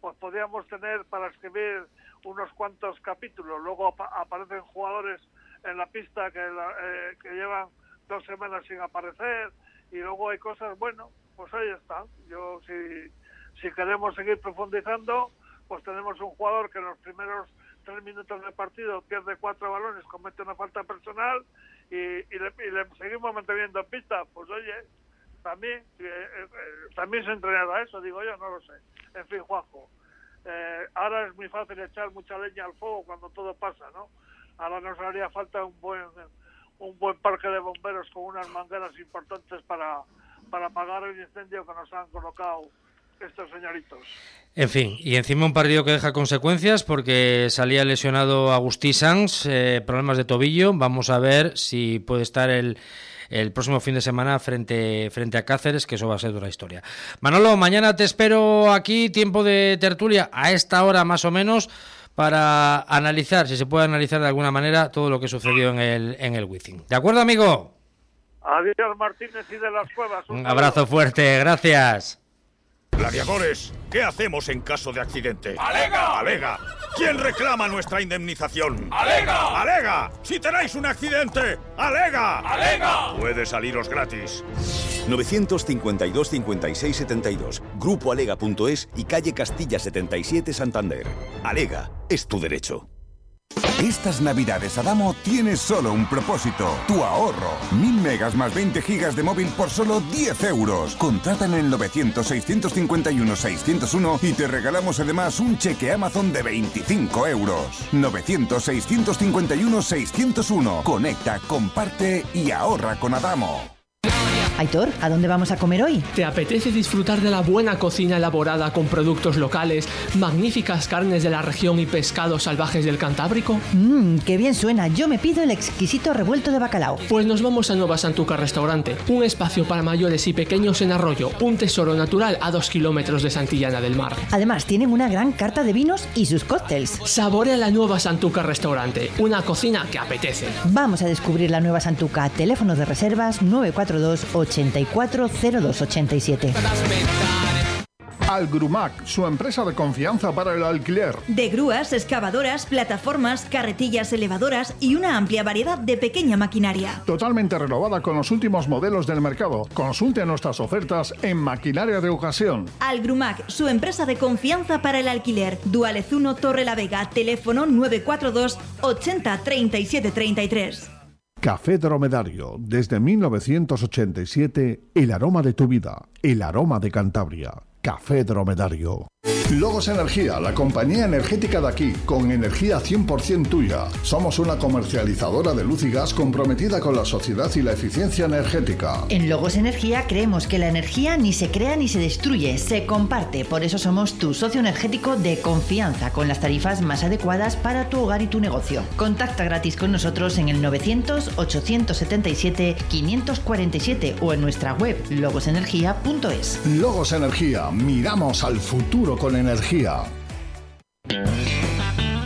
pues podríamos tener para escribir unos cuantos capítulos. Luego aparecen jugadores en la pista que, eh, que llevan dos semanas sin aparecer y luego hay cosas, bueno, pues ahí están. Yo, si, si queremos seguir profundizando, pues tenemos un jugador que en los primeros tres minutos de partido pierde cuatro balones, comete una falta personal y, le, seguimos manteniendo pista. Pues oye, también, eh, eh, también se entrenado a eso, digo yo, no lo sé. En fin, Juanjo, eh, ahora es muy fácil echar mucha leña al fuego cuando todo pasa, ¿no? Ahora nos haría falta un buen un buen parque de bomberos con unas mangueras importantes para, para apagar el incendio que nos han colocado estos señoritos. En fin, y encima un partido que deja consecuencias porque salía lesionado Agustí Sanz, eh, problemas de tobillo. Vamos a ver si puede estar el, el próximo fin de semana frente, frente a Cáceres, que eso va a ser dura historia. Manolo, mañana te espero aquí, tiempo de tertulia, a esta hora más o menos, para analizar, si se puede analizar de alguna manera, todo lo que sucedió en el, en el Wizzing. ¿De acuerdo, amigo? Adiós, Martínez y de las Cuevas. un abrazo fuerte, gracias. Gladiadores, ¿qué hacemos en caso de accidente? ¡Alega! ¡Alega! ¿Quién reclama nuestra indemnización? ¡Alega! ¡Alega! Si tenéis un accidente, ¡alega! ¡Alega! Puede saliros gratis. 952 56 72, grupoalega.es y calle Castilla 77 Santander. Alega, es tu derecho. Estas navidades Adamo tienes solo un propósito, tu ahorro. Mil megas más 20 gigas de móvil por solo 10 euros. Contrata en el 900-651-601 y te regalamos además un cheque Amazon de 25 euros. 900-651-601. Conecta, comparte y ahorra con Adamo. Aitor, ¿a dónde vamos a comer hoy? ¿Te apetece disfrutar de la buena cocina elaborada con productos locales, magníficas carnes de la región y pescados salvajes del Cantábrico? Mmm, qué bien suena. Yo me pido el exquisito revuelto de bacalao. Pues nos vamos a Nueva Santuca Restaurante, un espacio para mayores y pequeños en Arroyo, un tesoro natural a dos kilómetros de Santillana del Mar. Además, tienen una gran carta de vinos y sus cócteles. Saborea la Nueva Santuca Restaurante, una cocina que apetece. Vamos a descubrir la Nueva Santuca. Teléfonos de reservas 942 840287. Algrumac, su empresa de confianza para el alquiler. De grúas, excavadoras, plataformas, carretillas elevadoras y una amplia variedad de pequeña maquinaria. Totalmente renovada con los últimos modelos del mercado. Consulte nuestras ofertas en maquinaria de ocasión. Algrumac, su empresa de confianza para el alquiler. Dualez 1 Torre la Vega, teléfono 942 80 37 33. Café Dromedario, desde 1987, el aroma de tu vida, el aroma de Cantabria. Café Dromedario. Logos Energía, la compañía energética de aquí, con energía 100% tuya. Somos una comercializadora de luz y gas comprometida con la sociedad y la eficiencia energética. En Logos Energía creemos que la energía ni se crea ni se destruye, se comparte. Por eso somos tu socio energético de confianza, con las tarifas más adecuadas para tu hogar y tu negocio. Contacta gratis con nosotros en el 900-877-547 o en nuestra web logosenergia.es. Logos Energía, miramos al futuro con energía.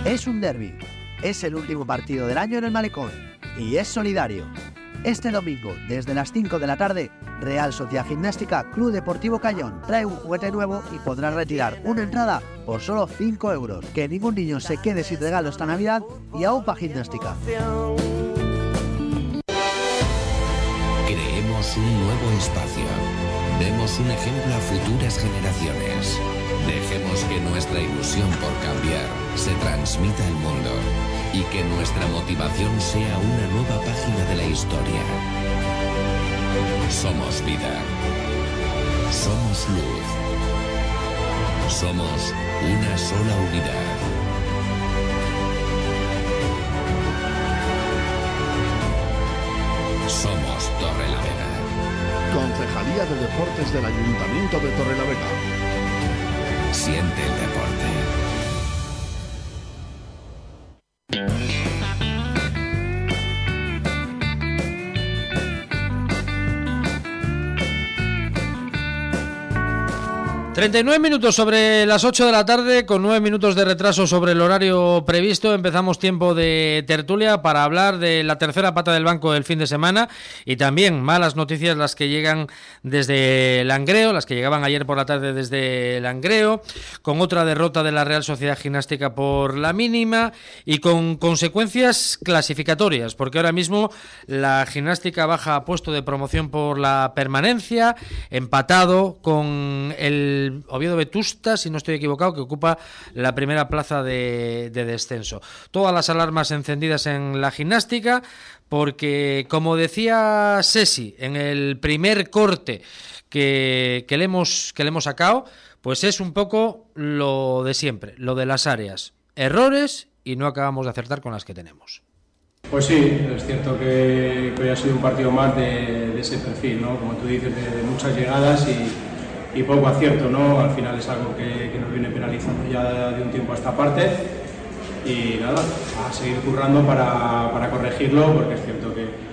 Es un derby. Es el último partido del año en el Malecón. Y es solidario. Este domingo, desde las 5 de la tarde, Real Sociedad Gimnástica Club Deportivo Cayón trae un juguete nuevo y podrá retirar una entrada por solo 5 euros. Que ningún niño se quede sin regalo esta Navidad y a UPA Gimnástica. Creemos un nuevo espacio. Demos un ejemplo a futuras generaciones. Dejemos que nuestra ilusión por cambiar se transmita al mundo y que nuestra motivación sea una nueva página de la historia. Somos vida. Somos luz. Somos una sola unidad. Concejalía de Deportes del Ayuntamiento de Torrelavega. Siente el deporte. 39 minutos sobre las 8 de la tarde, con 9 minutos de retraso sobre el horario previsto. Empezamos tiempo de tertulia para hablar de la tercera pata del banco del fin de semana y también malas noticias las que llegan desde Langreo, las que llegaban ayer por la tarde desde Langreo, con otra derrota de la Real Sociedad Gimnástica por la mínima y con consecuencias clasificatorias, porque ahora mismo la gimnástica baja a puesto de promoción por la permanencia, empatado con el Oviedo Vetusta, si no estoy equivocado, que ocupa la primera plaza de, de descenso. Todas las alarmas encendidas en la gimnástica, porque como decía Sesi en el primer corte que, le hemos, que le hemos sacado, pues es un poco lo de siempre, lo de las áreas. Errores y no acabamos de acertar con las que tenemos. Pues sí, es cierto que, que hoy ha sido un partido más de, ese perfil, ¿no? como tú dices, de muchas llegadas y, y, poco acierto. ¿no? Al final es algo que, nos viene penalizando ya de un tiempo a esta parte y nada, a seguir currando para, para corregirlo porque es cierto que,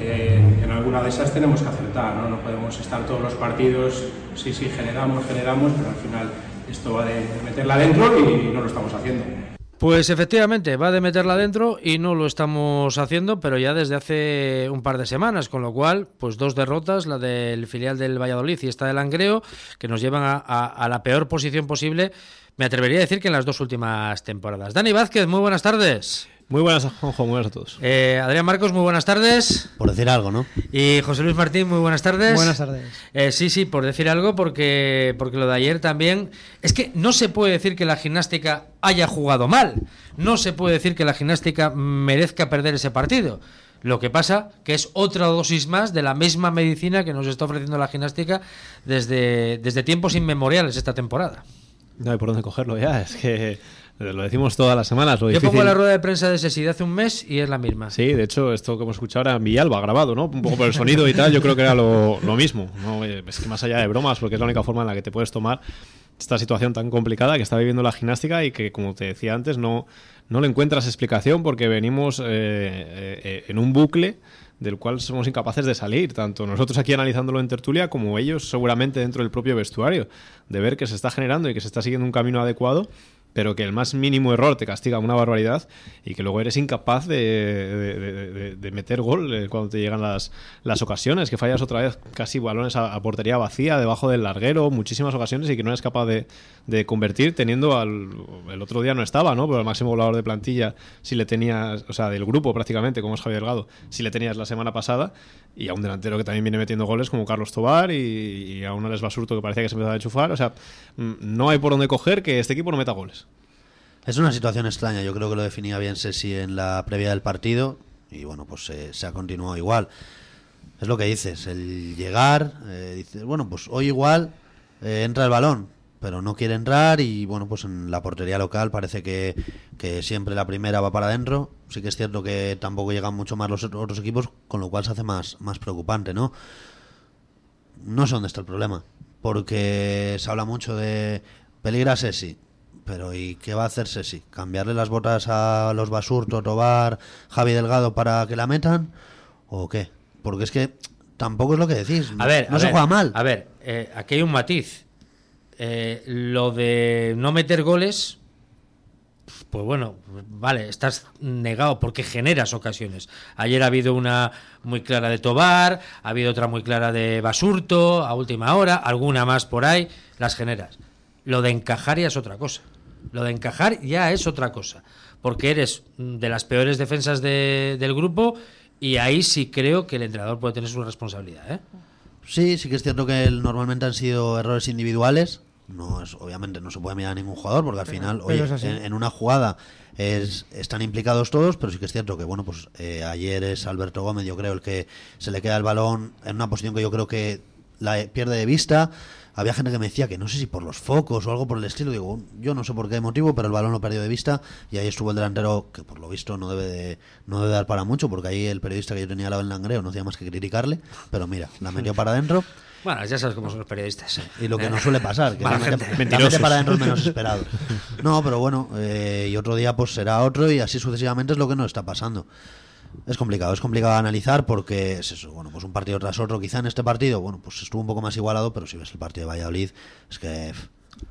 en alguna de esas tenemos que acertar, ¿no? no podemos estar todos los partidos, sí, sí, generamos, generamos, pero al final esto va de meterla adentro y no lo estamos haciendo. Pues efectivamente, va de meterla dentro y no lo estamos haciendo, pero ya desde hace un par de semanas, con lo cual, pues dos derrotas, la del filial del Valladolid y esta del Langreo, que nos llevan a, a, a la peor posición posible, me atrevería a decir que en las dos últimas temporadas. Dani Vázquez, muy buenas tardes. Muy buenas, Juanjo, muy buenas a todos. Eh, Adrián Marcos, muy buenas tardes. Por decir algo, ¿no? Y José Luis Martín, muy buenas tardes. Buenas tardes. Eh, sí, sí, por decir algo, porque, porque lo de ayer también. Es que no se puede decir que la gimnástica haya jugado mal. No se puede decir que la gimnástica merezca perder ese partido. Lo que pasa que es otra dosis más de la misma medicina que nos está ofreciendo la gimnástica desde, desde tiempos inmemoriales esta temporada. No hay por dónde cogerlo ya, es que lo decimos todas las semanas. Lo Yo difícil... pongo la rueda de prensa de Sesi de hace un mes y es la misma. Sí, de hecho, esto que hemos escuchado era en Villalba grabado, ¿no? Un poco por el sonido y tal, yo creo que era lo, lo mismo. ¿no? Es que más allá de bromas, porque es la única forma en la que te puedes tomar esta situación tan complicada que está viviendo la gimnástica y que, como te decía antes, no, no le encuentras explicación porque venimos eh, eh, en un bucle del cual somos incapaces de salir, tanto nosotros aquí analizándolo en tertulia como ellos seguramente dentro del propio vestuario, de ver que se está generando y que se está siguiendo un camino adecuado pero que el más mínimo error te castiga una barbaridad y que luego eres incapaz de, de, meter gol eh, cuando te llegan las, las, ocasiones, que fallas otra vez casi balones a, portería vacía, debajo del larguero, muchísimas ocasiones y que no eres capaz de, convertir teniendo al... El otro día no estaba, ¿no? Pero el máximo volador de plantilla, si le tenías, o sea, del grupo prácticamente, como es Javier Delgado, si le tenías la semana pasada y a un delantero que también viene metiendo goles como Carlos Tobar y, a un Alex Basurto que parecía que se empezaba a enchufar, o sea, no hay por dónde coger que este equipo no meta goles. Es una situación extraña, yo creo que lo definía bien Sesi en la previa del partido y bueno, pues eh, se ha continuado igual. Es lo que dices, el llegar, eh, dices, bueno, pues hoy igual eh, entra el balón, pero no quiere entrar y bueno, pues en la portería local parece que, que siempre la primera va para adentro. Sí que es cierto que tampoco llegan mucho más los otros equipos, con lo cual se hace más, más preocupante, ¿no? No sé dónde está el problema, porque se habla mucho de peligra Sesi, pero ¿y qué va a hacer Sesi? ¿Cambiarle las botas a los Basurto, Tobar, Javi Delgado para que la metan? ¿O qué? Porque es que tampoco es lo que decís. A ver, no a se ver, juega mal. A ver, eh, aquí hay un matiz. Eh, lo de no meter goles, pues bueno, vale, estás negado porque generas ocasiones. Ayer ha habido una muy clara de Tobar, ha habido otra muy clara de Basurto a última hora, alguna más por ahí, las generas. Lo de encajar ya es otra cosa. Lo de encajar ya es otra cosa. Porque eres de las peores defensas de, del grupo y ahí sí creo que el entrenador puede tener su responsabilidad. ¿eh? Sí, sí que es cierto que normalmente han sido errores individuales. No es, obviamente no se puede mirar a ningún jugador porque al pero, final, oye, en, en, una jugada es, están implicados todos, pero sí que es cierto que bueno, pues eh, ayer es Alberto Gómez, yo creo, el que se le queda el balón en una posición que yo creo que la pierde de vista. Había gente que me decía que no sé si por los focos o algo por el estilo. Digo, yo no sé por qué motivo, pero el balón lo perdió de vista. Y ahí estuvo el delantero, que por lo visto no debe de, no debe dar para mucho, porque ahí el periodista que yo tenía al lado en Langreo no hacía más que criticarle. Pero mira, la metió para adentro. Bueno, ya sabes cómo son los periodistas. Y lo que no suele pasar, que la gente. para adentro es menos esperado. No, pero bueno, eh, y otro día pues será otro y así sucesivamente es lo que nos está pasando. Es complicado, es complicado de analizar porque es eso, bueno, pues un partido tras otro, quizá en este partido, bueno, pues estuvo un poco más igualado, pero si ves el partido de Valladolid, es que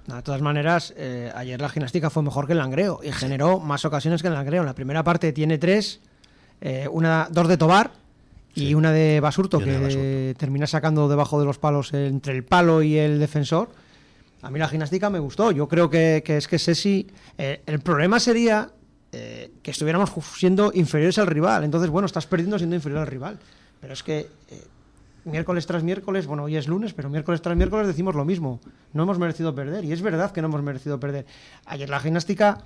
De todas maneras, eh, ayer la gimnástica fue mejor que el Langreo y generó más ocasiones que el Langreo. En la primera parte tiene tres, eh, una, dos de Tobar y una de Basurto, una que de Basurto. termina sacando debajo de los palos entre el palo y el defensor. A mí la gimnástica me gustó. Yo creo que, que es que Sesi. eh, el problema sería eh, que estuviéramos siendo inferiores al rival. Entonces, bueno, estás perdiendo siendo inferior al rival. Pero es que eh, miércoles tras miércoles, bueno, hoy es lunes, pero miércoles tras miércoles decimos lo mismo. No hemos merecido perder. Y es verdad que no hemos merecido perder. Ayer la gimnástica,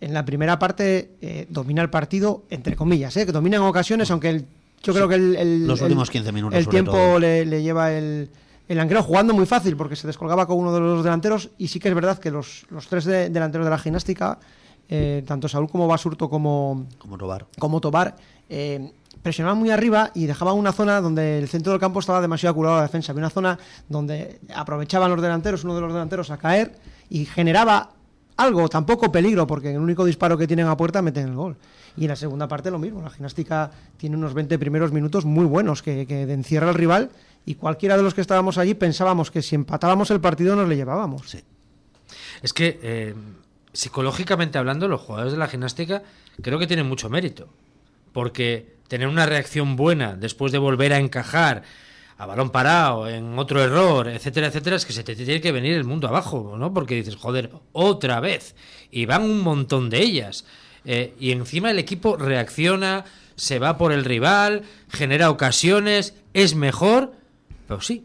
en la primera parte, eh, domina el partido, entre comillas, ¿eh? que domina en ocasiones, aunque el- yo creo que el, el- Los el- últimos 15 minutos, el tiempo le, le lleva el, el jugando muy fácil porque se descolgaba con uno de los delanteros y sí que es verdad que los, los tres de- delanteros de la gimnástica, eh, tanto Saúl como Basurto como, como Tobar. como Tobar, eh, presionaban muy arriba y dejaban una zona donde el centro del campo estaba demasiado curado a la defensa. Había una zona donde aprovechaban los delanteros, uno de los delanteros a caer y generaba algo, tampoco peligro, porque el único disparo que tienen a puerta meten el gol. Y en la segunda parte lo mismo, la gimnástica tiene unos 20 primeros minutos muy buenos que, que encierra al rival y cualquiera de los que estábamos allí pensábamos que si empatábamos el partido nos le llevábamos. Es que eh, psicológicamente hablando, los jugadores de la gimnástica creo que tienen mucho mérito. Porque tener una reacción buena después de volver a encajar a balón parado, en otro error, etcétera, etcétera, es que se te tiene que venir el mundo abajo, ¿no? Porque dices, joder, otra vez. Y van un montón de ellas. Eh, y encima el equipo reacciona, se va por el rival, genera ocasiones, es mejor. Pero sí,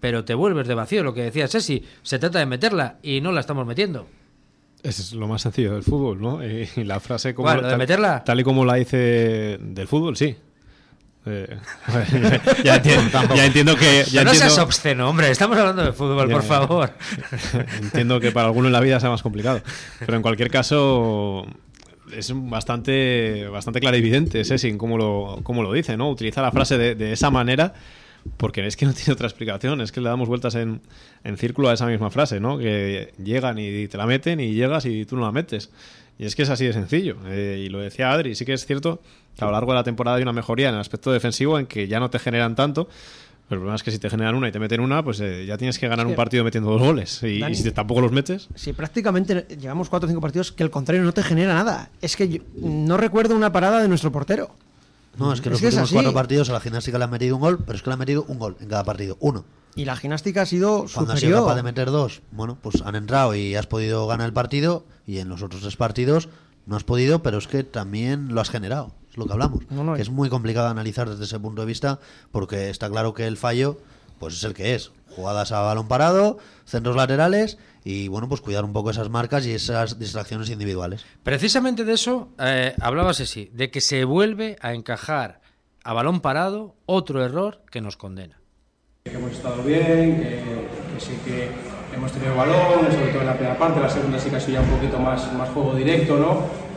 pero te vuelves de vacío, lo que decía Ceci. Se trata de meterla y no la estamos metiendo. Es lo más sencillo del fútbol, ¿no? Y la frase como ¿Cuál, lo de tal, meterla? tal y como la dice del fútbol, sí. Eh, ya, entiendo, ya entiendo que ya no seas obsceno, hombre. Estamos hablando de fútbol, Ya, por favor. entiendo que para algunos en la vida sea más complicado, pero en cualquier caso es bastante bastante clarividente ese sin cómo lo cómo lo dice, ¿no? Utiliza la frase de, de esa manera porque es que no tiene otra explicación, es que le damos vueltas en, en círculo a esa misma frase, ¿no? Que llegan y te la meten y llegas y tú no la metes. Y es que es así de sencillo. Eh, y lo decía Adri, sí que es cierto que a lo largo de la temporada hay una mejoría en el aspecto defensivo en que ya no te generan tanto. Pero el problema es que si te generan una y te meten una, pues eh, ya tienes que ganar un partido metiendo dos goles. Y, Dani- y si te- tampoco los metes, Sí, prácticamente llevamos cuatro o cinco partidos que el contrario no te genera nada. Es que yo no recuerdo una parada de nuestro portero. No, es que los Es que es últimos cuatro partidos a la gimnástica le han metido un gol, pero es que le han metido un gol en cada partido, uno. Y la gimnástica ha sido Cuando has sido superior. capaz de meter dos, bueno, pues han entrado y has podido ganar el partido, y en los otros tres partidos no has podido, pero es que también lo has generado, es lo que hablamos. No, no, que es muy complicado analizar desde ese punto de vista, porque está claro que el fallo, pues es el que es. Jugadas a balón parado, centros laterales, y bueno, pues cuidar un poco esas marcas y esas distracciones individuales. Precisamente de eso eh, hablaba Ceci, de que se vuelve a encajar a balón parado otro error que nos condena. que hemos estado bien, que, que sí que hemos tenido balón, sobre todo en la primera parte, la segunda sí que ha sido ya un poquito más, más juego directo, ¿no?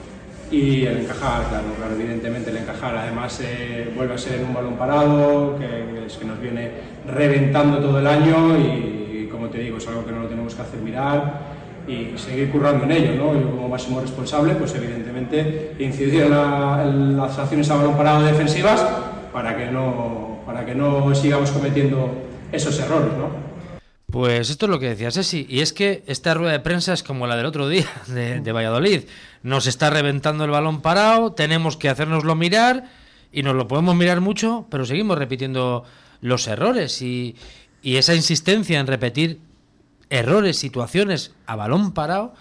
Y el encajar, claro, claro evidentemente el encajar, además eh, vuelve a ser un balón parado, que es que nos viene reventando todo el año y, como te digo, es algo que no lo tenemos que hacer mirar y seguir currando en ello, ¿no? Yo como máximo responsable, pues evidentemente incidir en, en las acciones a balón parado defensivas para que no, para que no sigamos cometiendo esos errores, ¿no? Pues esto es lo que decía Ceci, y es que esta rueda de prensa es como la del otro día de, de Valladolid. Nos está reventando el balón parado, tenemos que hacérnoslo mirar, y nos lo podemos mirar mucho, pero seguimos repitiendo los errores. Y, esa insistencia en repetir errores, situaciones a balón parado,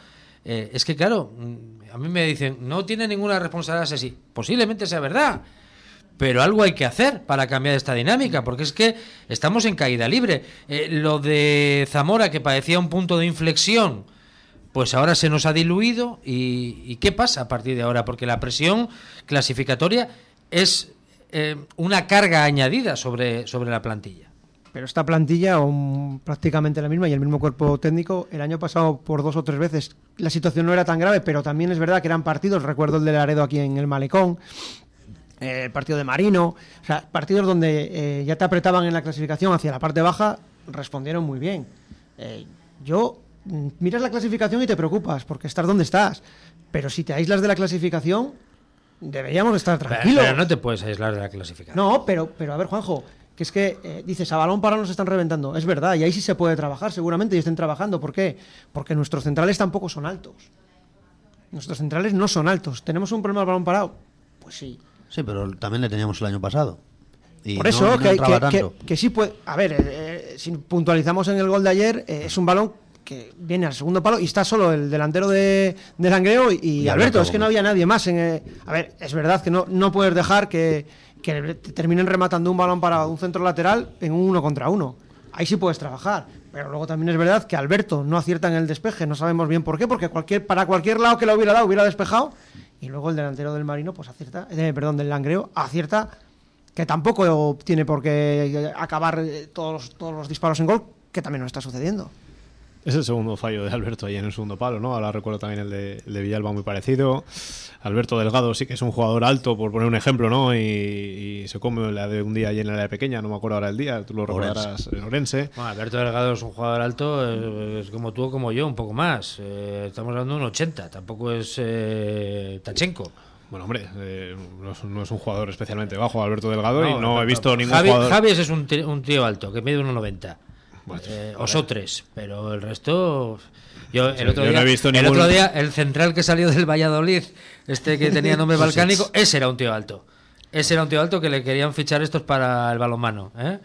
eh, es que claro, mm, a mí me dicen, no tiene ninguna responsabilidad Ceci. Posiblemente sea verdad, pero algo hay que hacer para cambiar esta dinámica, porque es que estamos en caída libre. Eh, lo de Zamora, que parecía un punto de inflexión, pues ahora se nos ha diluido. ¿Y, qué pasa a partir de ahora? Porque la presión clasificatoria es eh, una carga añadida sobre, sobre la plantilla. pero esta plantilla, o prácticamente la misma y el mismo cuerpo técnico, el año pasado por dos o tres veces la situación no era tan grave, pero también es verdad que eran partidos, recuerdo el de Laredo aquí en el Malecón, el partido de Marino, o sea, partidos donde eh, ya te apretaban en la clasificación hacia la parte baja, respondieron muy bien. Eh, yo, mm, miras la clasificación y te preocupas, porque estás donde estás, pero si te aíslas de la clasificación, deberíamos estar Pero, tranquilos. pero no te puedes aislar de la clasificación. No, pero, pero a ver, Juanjo, que es que eh, dices, a balón para nos están reventando. Es verdad, y ahí sí se puede trabajar, seguramente, y estén trabajando. ¿Por qué? Porque nuestros centrales tampoco son altos. Nuestros centrales no son altos. ¿Tenemos un problema al balón parado? Pues sí. Sí, pero también le teníamos el año pasado. Y Por no- eso, no que, entraba que- que- tanto. que sí puede. A ver, eh, eh, si puntualizamos en el gol de ayer, eh, es un balón que viene al segundo palo y está solo el delantero de, de Langreo y, Alberto. Es que no había nadie más. En, eh, a ver, es verdad que no, no puedes dejar que, que te terminen rematando un balón para un centro lateral en un uno contra uno. Ahí sí puedes trabajar. Pero luego también es verdad que Alberto no acierta en el despeje. No sabemos bien por qué, porque cualquier, para cualquier lado que lo hubiera dado hubiera despejado. Y luego el delantero del Marino, pues acierta, eh, perdón, del Langreo, acierta que tampoco tiene por qué acabar eh, todos todos los disparos en gol, que también no está sucediendo. Es el segundo fallo de Alberto ahí en el segundo palo, ¿no? Ahora recuerdo también el de, el de Villalba muy parecido. Alberto Delgado sí que es un jugador alto, por poner un ejemplo, ¿no? Y, y se come la de un día allí en la área pequeña, no me acuerdo ahora el día, tú lo recordarás, en Orense. Bueno, Alberto Delgado es un jugador alto, eh, es como tú o como yo, un poco más. Eh, estamos hablando de un 80, tampoco es eh, Tachenko. Bueno, hombre, eh, no, es, no es un jugador especialmente bajo, Alberto Delgado, y no pero- he visto ningún Javi, jugador... Javi es un tío, un tío alto, que mide 1,90. Eh, o son tres, pero el resto. Yo, el Sí, otro, yo no día, he visto el ningún- otro día, el central que salió del Valladolid, este que tenía nombre Busquets. balcánico, ese era un tío alto. Ese era un tío alto que le querían fichar estos para el balonmano. ¿eh?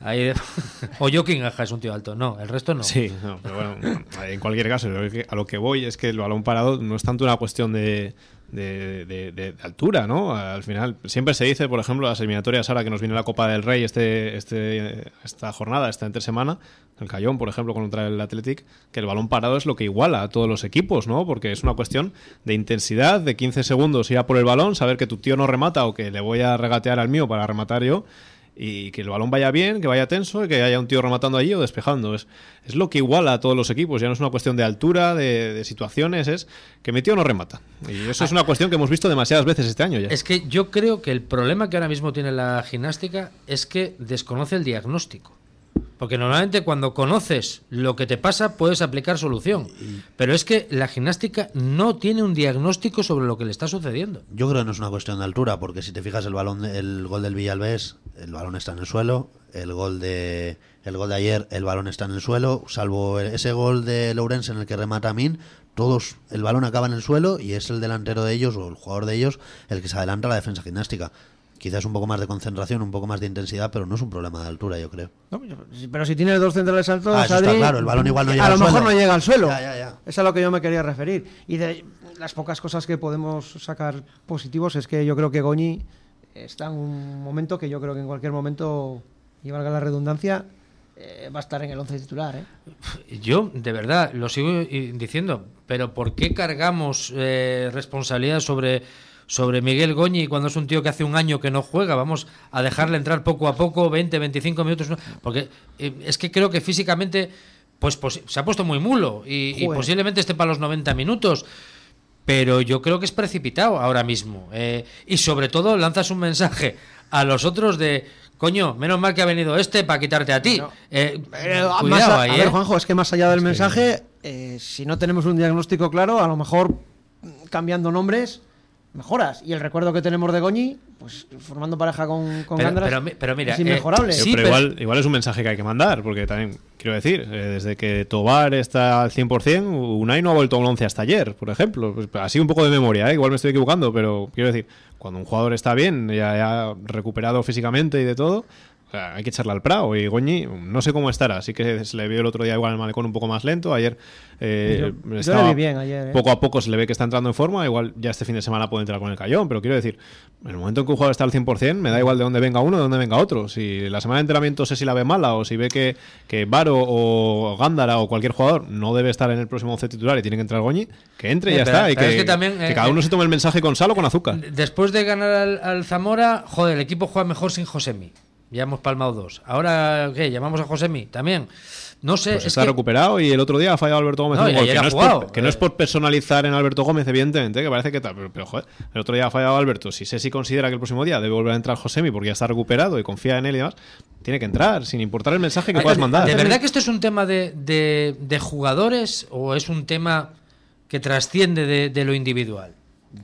Ahí, o Joaquín Aja es un tío alto. No, el resto no. Sí, no, pero bueno, en cualquier caso, a lo que voy es que el balón parado no es tanto una cuestión de, de, de- de- altura, ¿no? Al final, siempre se dice, por ejemplo, las eliminatorias ahora que nos viene la Copa del Rey este, este, esta jornada, esta entre semana, el Cayón, por ejemplo, contra el Athletic, que el balón parado es lo que iguala a todos los equipos, ¿no? Porque es una cuestión de intensidad, de 15 segundos ir a por el balón, saber que tu tío no remata o que le voy a regatear al mío para rematar yo y que el balón vaya bien, que vaya tenso y que haya un tío rematando allí o despejando. Es, es lo que iguala a todos los equipos. Ya no es una cuestión de altura, de, de situaciones, es que mi tío no remata. Y eso es una cuestión que hemos visto demasiadas veces este año ya. Es que yo creo que el problema que ahora mismo tiene la gimnástica es que desconoce el diagnóstico. Porque normalmente cuando conoces lo que te pasa puedes aplicar solución. Pero es que la gimnástica no tiene un diagnóstico sobre lo que le está sucediendo. Yo creo que no es una cuestión de altura, porque si te fijas el balón, el gol del Villalbés, el balón está en el suelo, el gol de el gol de ayer, el balón está en el suelo, salvo ese gol de Lourenço en el que remata Min, todos el balón acaba en el suelo y es el delantero de ellos o el jugador de ellos el que se adelanta a la defensa gimnástica. Quizás un poco más de concentración, un poco más de intensidad, pero no es un problema de altura, yo creo. Pero si tienes dos centrales altos, Ah, eso está claro, el balón igual no llega a lo mejor suelo. no llega al suelo. Ya, ya, ya. Es a lo que yo me quería referir. Y de las pocas cosas que podemos sacar positivos es que yo creo que Goñi está en un momento que yo creo que en cualquier momento, y valga la redundancia, eh, va a estar en el 11 titular. ¿eh? Yo, de verdad, lo sigo diciendo, pero ¿por qué cargamos eh, responsabilidad sobre, sobre Miguel Goñi cuando es un tío que hace un año que no juega? Vamos a dejarle entrar poco a poco, 20, 25 minutos. Porque eh, es que creo que físicamente pues, posi- se ha puesto muy mulo y, posiblemente esté para los 90 minutos. Pero yo creo que es precipitado ahora mismo. Eh, y sobre todo lanzas un mensaje a los otros de, coño, menos mal que ha venido este para quitarte a ti. Eh, Pero, cuidado más a, ahí, a ver. Juanjo, es que más allá del mensaje, eh, si no tenemos un diagnóstico claro, a lo mejor mm, cambiando nombres mejoras. Y el recuerdo que tenemos de Goñi, pues formando pareja con, con Pero- Gandras, pero mi- pero mira, es eh, inmejorable. Sí, pero, igual, igual es un mensaje que hay que mandar, porque también, quiero decir, eh, desde que Tobar está al 100%, Unai no ha vuelto a un 11 hasta ayer, por ejemplo. Pues, así un poco de memoria, ¿eh? igual me estoy equivocando, pero quiero decir, cuando un jugador está bien, ya, ya recuperado físicamente y de todo, sea, hay que echarle al Prado. Y Goñi, no sé cómo estará, así que se le vio el otro día igual el malecón un poco más lento. Ayer eh, Yo- yo estaba- le vi bien ayer, ¿eh? poco a poco se le ve que está entrando en forma. Igual ya este fin de semana puede entrar con el cayón, pero quiero decir, en el momento en que un jugador está al 100%, me da igual de dónde venga uno, de dónde venga otro. Si la semana de entrenamiento sé si la ve mala o si ve que, que Varo o Gándara o cualquier jugador no debe estar en el próximo 11 titular y tiene que entrar Goñi, que entre y Eh, ya pero- está. Y que, es que también, que eh, cada uno se tome el mensaje con sal o con azúcar. Después de ganar al, al Zamora, joder, el equipo juega mejor sin Josemi. Ya hemos palmado dos. Ahora, ¿qué? ¿Llamamos a Josemi? También. No sé. Pues es está que- recuperado y el otro día ha fallado Alberto Gómez No, un gol, que, ha no es jugado. por, que no es por personalizar en Alberto Gómez, evidentemente, que parece que tal, pero, pero, joder, el otro día ha fallado Alberto. Si Sesi considera que el próximo día debe volver a entrar Josemi porque ya está recuperado y confía en él y demás, tiene que entrar, sin importar el mensaje que Ay, puedas mandar. ¿De verdad que esto es un tema de, de- de jugadores o es un tema que trasciende de, de lo individual?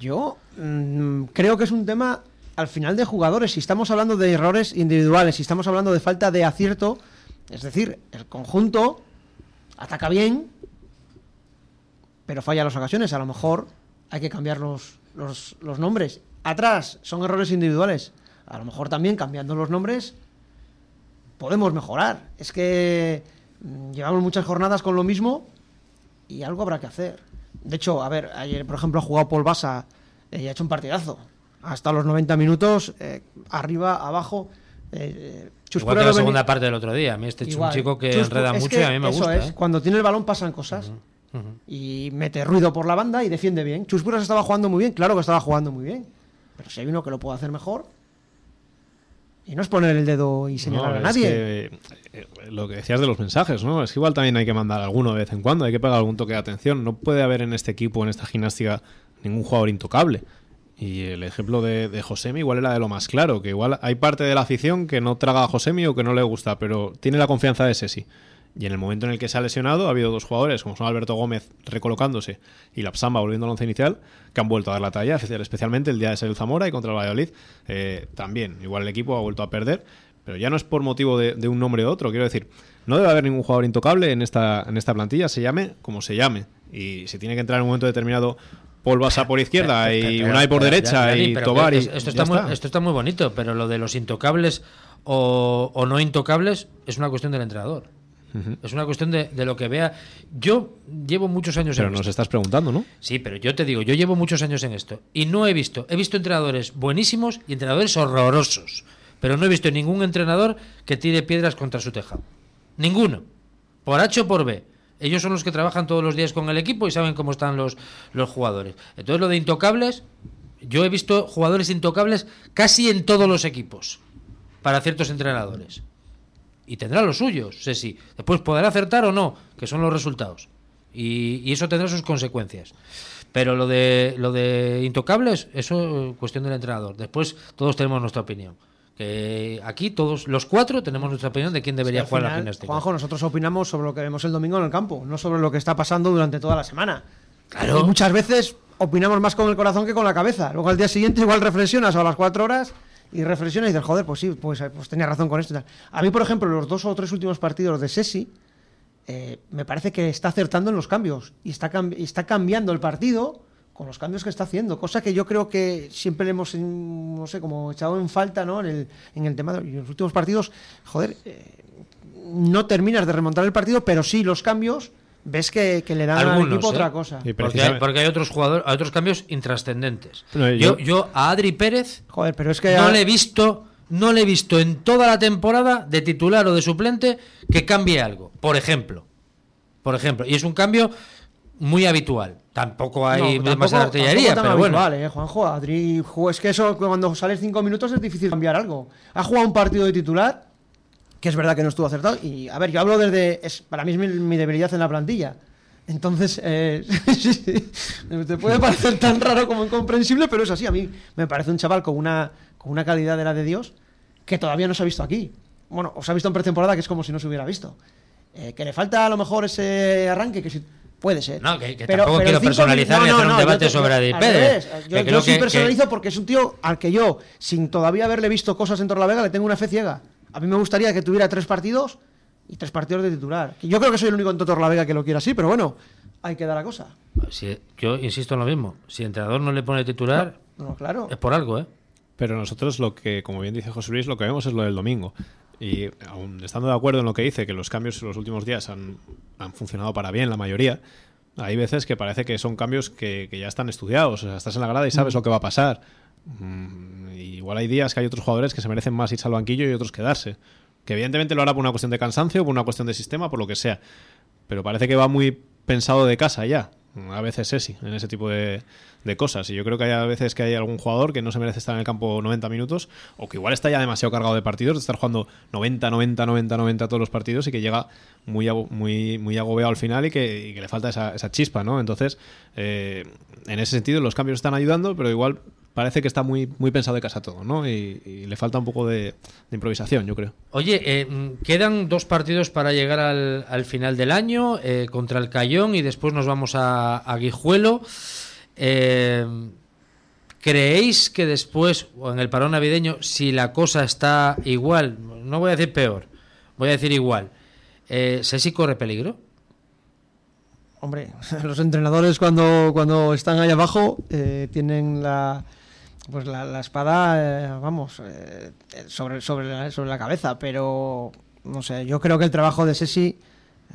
Yo mm, creo que es un tema al final de jugadores. Si estamos hablando de errores individuales, si estamos hablando de falta de acierto, es decir, el conjunto ataca bien, pero falla las ocasiones. A lo mejor hay que cambiar los, los, los nombres. Atrás son errores individuales. A lo mejor también cambiando los nombres podemos mejorar. Es que mm, llevamos muchas jornadas con lo mismo y algo habrá que hacer. De hecho, a ver, ayer, por ejemplo, ha jugado Paul Basa eh, y ha hecho un partidazo. Hasta los 90 minutos, eh, arriba, abajo. eh, Chus Igual que la venía- segunda parte del otro día. A mí este es un chico que enreda mucho que y a mí me eso gusta. es, ¿eh? Cuando tiene el balón pasan cosas. Y mete ruido por la banda y defiende bien. Chus Puras estaba jugando muy bien, claro que estaba jugando muy bien. Pero si hay uno que lo puede hacer mejor. Y no es poner el dedo y señalar No, a es nadie. que, eh, lo que decías de los mensajes, ¿no? Es que igual también hay que mandar alguno de vez en cuando, hay que pegar algún toque de atención. No puede haber en este equipo, en esta gimnástica, ningún jugador intocable. Y el ejemplo de, de Josemi igual era de lo más claro, que igual hay parte de la afición que no traga a Josemi o que no le gusta, pero tiene la confianza de Sesi. Y en el momento en el que se ha lesionado, ha habido dos jugadores, como son Alberto Gómez recolocándose y Lapsamba volviendo al once inicial, que han vuelto a dar la talla, especialmente el día de ser el Zamora y contra el Valladolid. eh, también, igual el equipo ha vuelto a perder, pero ya no es por motivo de, de un nombre u otro. Quiero decir, no debe haber ningún jugador intocable en esta, en esta plantilla, se llame como se llame. Y si tiene que entrar en un momento determinado Paul Basa por izquierda Pero- y pero- Unai por pero, derecha y pero Tobar esto, está muy, está. esto está muy bonito, pero lo de los intocables o, o no intocables es una cuestión del entrenador. Es una cuestión de, de lo que vea. Yo llevo muchos años Pero en nos esto. estás preguntando, ¿no? Sí, pero yo te digo, yo llevo muchos años en esto y no he visto, he visto entrenadores buenísimos y entrenadores horrorosos, pero no he visto ningún entrenador que tire piedras contra su tejado. Ninguno. Por H o por B. Ellos son los que trabajan todos los días con el equipo y saben cómo están los, los jugadores. Entonces lo de intocables, yo he visto jugadores intocables casi en todos los equipos para ciertos entrenadores. Y tendrá los suyos, sé si. Después podrá acertar o no, que son los resultados. Y, y eso tendrá sus consecuencias. Pero lo de lo de intocables, eso es cuestión del entrenador. Después todos tenemos nuestra opinión. Que aquí todos, los cuatro, tenemos nuestra opinión de quién debería jugar la final, gimnástica. Juanjo, nosotros opinamos sobre lo que vemos el domingo en el campo, no sobre lo que está pasando durante toda la semana. Claro. Y muchas veces opinamos más con el corazón que con la cabeza. Luego al día siguiente igual reflexionas a las cuatro horas y reflexionas y dices, joder, pues sí, pues, eh, pues tenía razón con esto. y tal. A mí, por ejemplo, los dos o tres últimos partidos de Sesi, eh, me parece que está acertando en los cambios y está, cam- y está cambiando el partido con los cambios que está haciendo, cosa que yo creo que siempre le hemos, no sé, como echado en falta, ¿no? En el, en el tema de y en los últimos partidos, joder, eh, no terminas de remontar el partido, pero sí los cambios ves que, que le dan al Algunos, equipo ¿eh? otra cosa. Porque hay, porque hay otros jugadores, hay otros cambios intrascendentes. No, yo, yo- yo a Adri Pérez Joder, pero es que no a- le he visto, no le he visto en toda la temporada de titular o de suplente que cambie algo. Por ejemplo, por ejemplo, y es un cambio muy habitual. Tampoco hay No, demasiada tampoco- artillería, tampoco tan pero bueno. habitual, eh, Juanjo, Adri, es que eso cuando sales cinco minutos es difícil cambiar algo. Ha jugado un partido de titular, que es verdad que no estuvo acertado, y a ver, yo hablo desde, es, para mí es mi, mi debilidad en la plantilla. Entonces, eh, te puede parecer tan raro como incomprensible, pero es así. A mí me parece un chaval con una, con una calidad de la de Dios que todavía no se ha visto aquí. Bueno, os ha visto en pretemporada, que es como si no se hubiera visto. Eh, que le falta a lo mejor ese arranque, que sí, puede ser. No, que- que Pero- tampoco pero quiero personalizar no, hacer no, un debate yo te- sobre yo- al Pérez. Que Yo, yo creo sí que- personalizo porque es un tío al que yo, sin todavía haberle visto cosas en Torlavega, le tengo una fe ciega. A mí me gustaría que tuviera tres partidos y tres partidos de titular. Que Yo creo que soy el único en Torlavega que lo quiere así, pero bueno, hay que dar la cosa. Si- yo insisto en lo mismo. Si el entrenador no le pone titular, No, claro. es por algo, ¿eh? Pero nosotros lo que, como bien dice José Luis, lo que vemos es lo del domingo. Y aun estando de acuerdo en lo que dice, que los cambios en los últimos días han, han funcionado para bien, la mayoría, hay veces que parece que son cambios que, que ya están estudiados. O sea, estás en la grada y sabes Mm. lo que va a pasar. Mm, igual hay días que hay otros jugadores que se merecen más irse al banquillo y otros quedarse. Que evidentemente lo hará por una cuestión de cansancio, por una cuestión de sistema, por lo que sea. Pero parece que va muy pensado de casa ya. A veces Sesi en ese tipo de, de cosas. Y yo creo que hay a veces que hay algún jugador que no se merece estar en el campo 90 minutos o que igual está ya demasiado cargado de partidos, de estar jugando 90, 90, 90, 90 todos los partidos y que llega muy, muy, muy agobeado al final y que, y que le falta esa, esa chispa, ¿no? Entonces, eh, en ese sentido los cambios están ayudando, pero igual parece que está muy, muy pensado de casa todo, ¿no? Y, y le falta un poco de, de improvisación, yo creo. Oye, eh, mm, quedan dos partidos para llegar al, al final del año eh, contra el Cayón y después nos vamos a, a Guijuelo. Eh, ¿Creéis que después, o en el parón navideño, si la cosa está igual, no voy a decir peor, voy a decir igual, eh, ¿Sesi corre peligro? Hombre, los entrenadores cuando, cuando están ahí abajo eh, tienen la pues la, la espada, eh, vamos, eh, sobre, sobre, la, sobre la cabeza, pero no sé, yo creo que el trabajo de Sesi,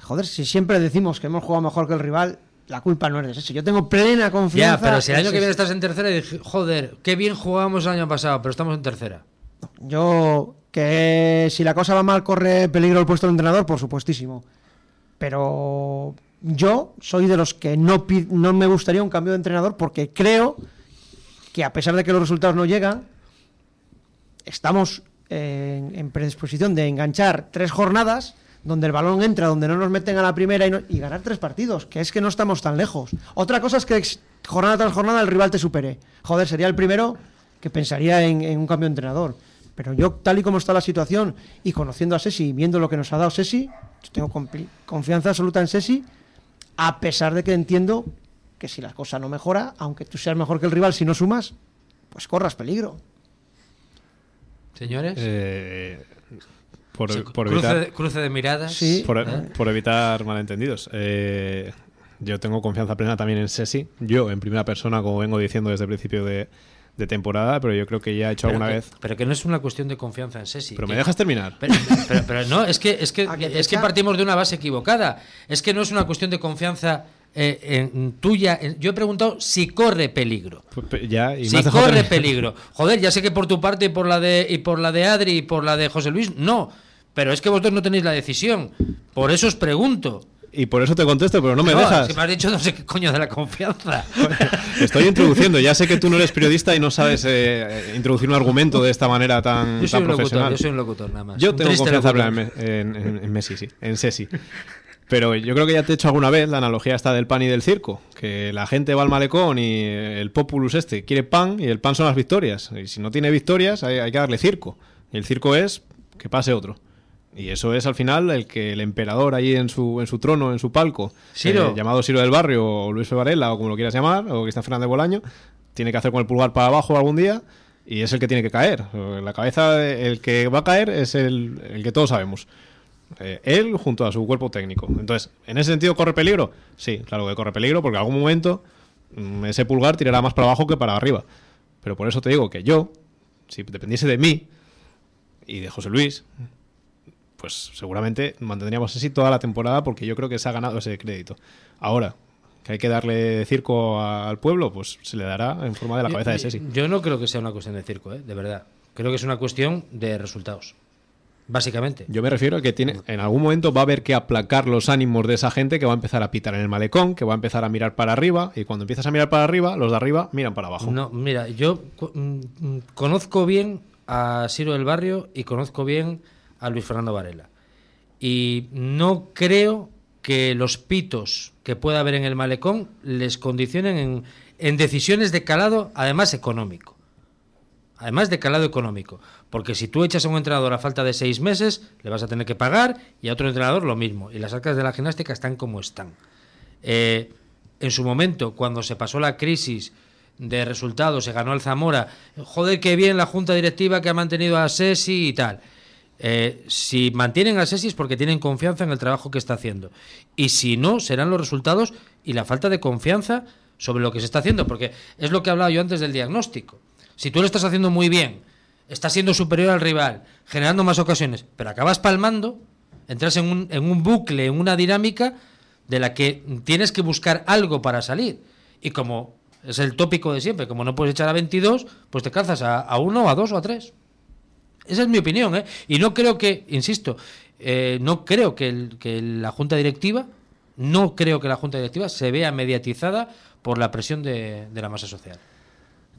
joder, si siempre decimos que hemos jugado mejor que el rival, la culpa no es de Sesi. Yo tengo plena confianza. Ya, pero si el año que viene estás en tercera, y joder, qué bien jugábamos el año pasado, pero estamos en tercera. Yo, que si la cosa va mal, corre peligro el puesto del entrenador, por supuestísimo. Pero yo soy de los que no, no me gustaría un cambio de entrenador porque creo que a pesar de que los resultados no llegan, estamos en, en predisposición de enganchar tres jornadas donde el balón entra, donde no nos meten a la primera y, ganar tres partidos, que es que no estamos tan lejos. Otra cosa es que jornada tras jornada el rival te supere. Joder, sería el primero que pensaría en, un cambio de entrenador. Pero yo, tal y como está la situación, y conociendo a Sesi, viendo lo que nos ha dado Sesi, yo tengo confianza absoluta en Sesi, a pesar de que entiendo que si la cosa no mejora, aunque tú seas mejor que el rival, si no sumas, pues corras peligro. Señores. Eh, por, Se- por cruce, evitar, de, cruce de miradas. por, ¿eh? por evitar malentendidos. Eh, yo tengo confianza plena también en Sesi. Yo, en primera persona, como vengo diciendo desde el principio de, de temporada, pero yo creo que ya he hecho Pero alguna que- vez. Pero que no es una cuestión de confianza en Sesi. Pero me dejas terminar. Pero, pero- pero no, es que, es que, que es que partimos de una base equivocada. Es que no es una cuestión de confianza eh, en tuya. En- yo he preguntado si corre peligro. Pues, ya, y si corre peligro. Joder, ya sé que por tu parte y por la de y por la de Adri y por la de José Luis, no. Pero es que vosotros no tenéis la decisión. Por eso os pregunto. Y por eso te contesto, pero no me No, dejas. que me has dicho no sé qué coño de la confianza. Estoy introduciendo. Ya sé que tú no eres periodista y no sabes eh, introducir un argumento de esta manera tan, Yo soy tan un locutor, profesional. yo soy un locutor nada más. Yo Un tengo confianza en, en- Messi, sí, en Sesi. Pero yo creo que ya te he hecho alguna vez la analogía esta del pan y del circo, que la gente va al malecón y el populus este quiere pan y el pan son las victorias. Y si no tiene victorias hay, hay que darle circo. Y el circo es que pase otro. Y eso es al final el que el emperador allí en su, en su trono, en su palco, Siro. eh, llamado Siro del Barrio o Luis F. Varela o como lo quieras llamar, o Cristian Fernández Bolaño, tiene que hacer con el pulgar para abajo algún día y es el que tiene que caer. La cabeza, el que va a caer es el, el que todos sabemos. Eh, él junto a su cuerpo técnico. Entonces, ¿en ese sentido corre peligro? Sí, claro que corre peligro porque en algún momento mm, ese pulgar tirará más para abajo que para arriba. Pero por eso te digo que yo, si dependiese de mí y de José Luis, pues seguramente mantendríamos así toda la temporada porque yo creo que se ha ganado ese crédito. Ahora, que hay que darle circo al pueblo, pues se le dará en forma de la cabeza de Sesi. Yo no creo que sea una cuestión de circo, ¿eh? de verdad. Creo que es una cuestión de resultados. Básicamente. Yo me refiero a que tiene, en algún momento va a haber que aplacar los ánimos de esa gente que va a empezar a pitar en el malecón, que va a empezar a mirar para arriba, y cuando empiezas a mirar para arriba, los de arriba miran para abajo. No, mira, yo mm, mm, conozco bien a Siro del Barrio y conozco bien a Luis Fernando Varela. Y no creo que los pitos que pueda haber en el malecón les condicionen en, en decisiones de calado, además económico. Además de calado económico. Porque si tú echas a un entrenador a falta de seis meses, le vas a tener que pagar y a otro entrenador lo mismo. Y las arcas de la gimnástica están como están. Eh, en su momento, cuando se pasó la crisis de resultados, se ganó el Zamora, joder, qué bien la junta directiva que ha mantenido a Sesi y tal. Eh, si mantienen a Sesi es porque tienen confianza en el trabajo que está haciendo. Y si no, serán los resultados y la falta de confianza sobre lo que se está haciendo. Porque es lo que hablaba yo antes del diagnóstico. Si tú lo estás haciendo muy bien, estás siendo superior al rival, generando más ocasiones, pero acabas palmando, entras en un, en un bucle, en una dinámica de la que tienes que buscar algo para salir. Y como es el tópico de siempre, como no puedes echar a 22, pues te calzas a, uno, a dos o a tres. Esa es mi opinión, ¿eh? Y no creo que, insisto, eh, no creo que, la junta directiva no creo que la Junta Directiva se vea mediatizada por la presión de la masa social.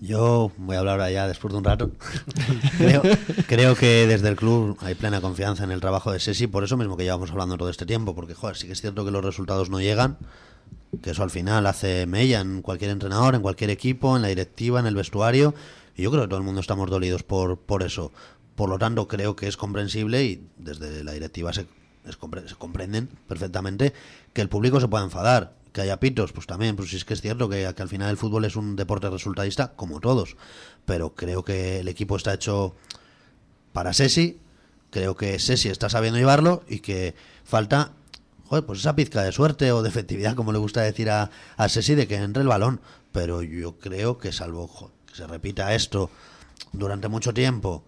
Yo voy a hablar ya después de un rato. creo, creo que desde el club hay plena confianza en el trabajo de Sesi, por eso mismo que llevamos hablando todo este tiempo, porque joder, sí que es cierto que los resultados no llegan, que eso al final hace mella en cualquier entrenador, en cualquier equipo, en la directiva, en el vestuario, y yo creo que todo el mundo estamos dolidos por, por eso. Por lo tanto, creo que es comprensible y desde la directiva se, se comprenden perfectamente que el público se pueda enfadar. Que haya pitos, pues también, pues sí es que es cierto que, que al final el fútbol es un deporte resultadista, como todos. Pero creo que el equipo está hecho para Sesi. Creo que Sesi está sabiendo llevarlo y que falta, joder, pues esa pizca de suerte o de efectividad, como le gusta decir a, a Sesi, de que entre el balón. Pero yo creo que salvo que se repita esto durante mucho tiempo,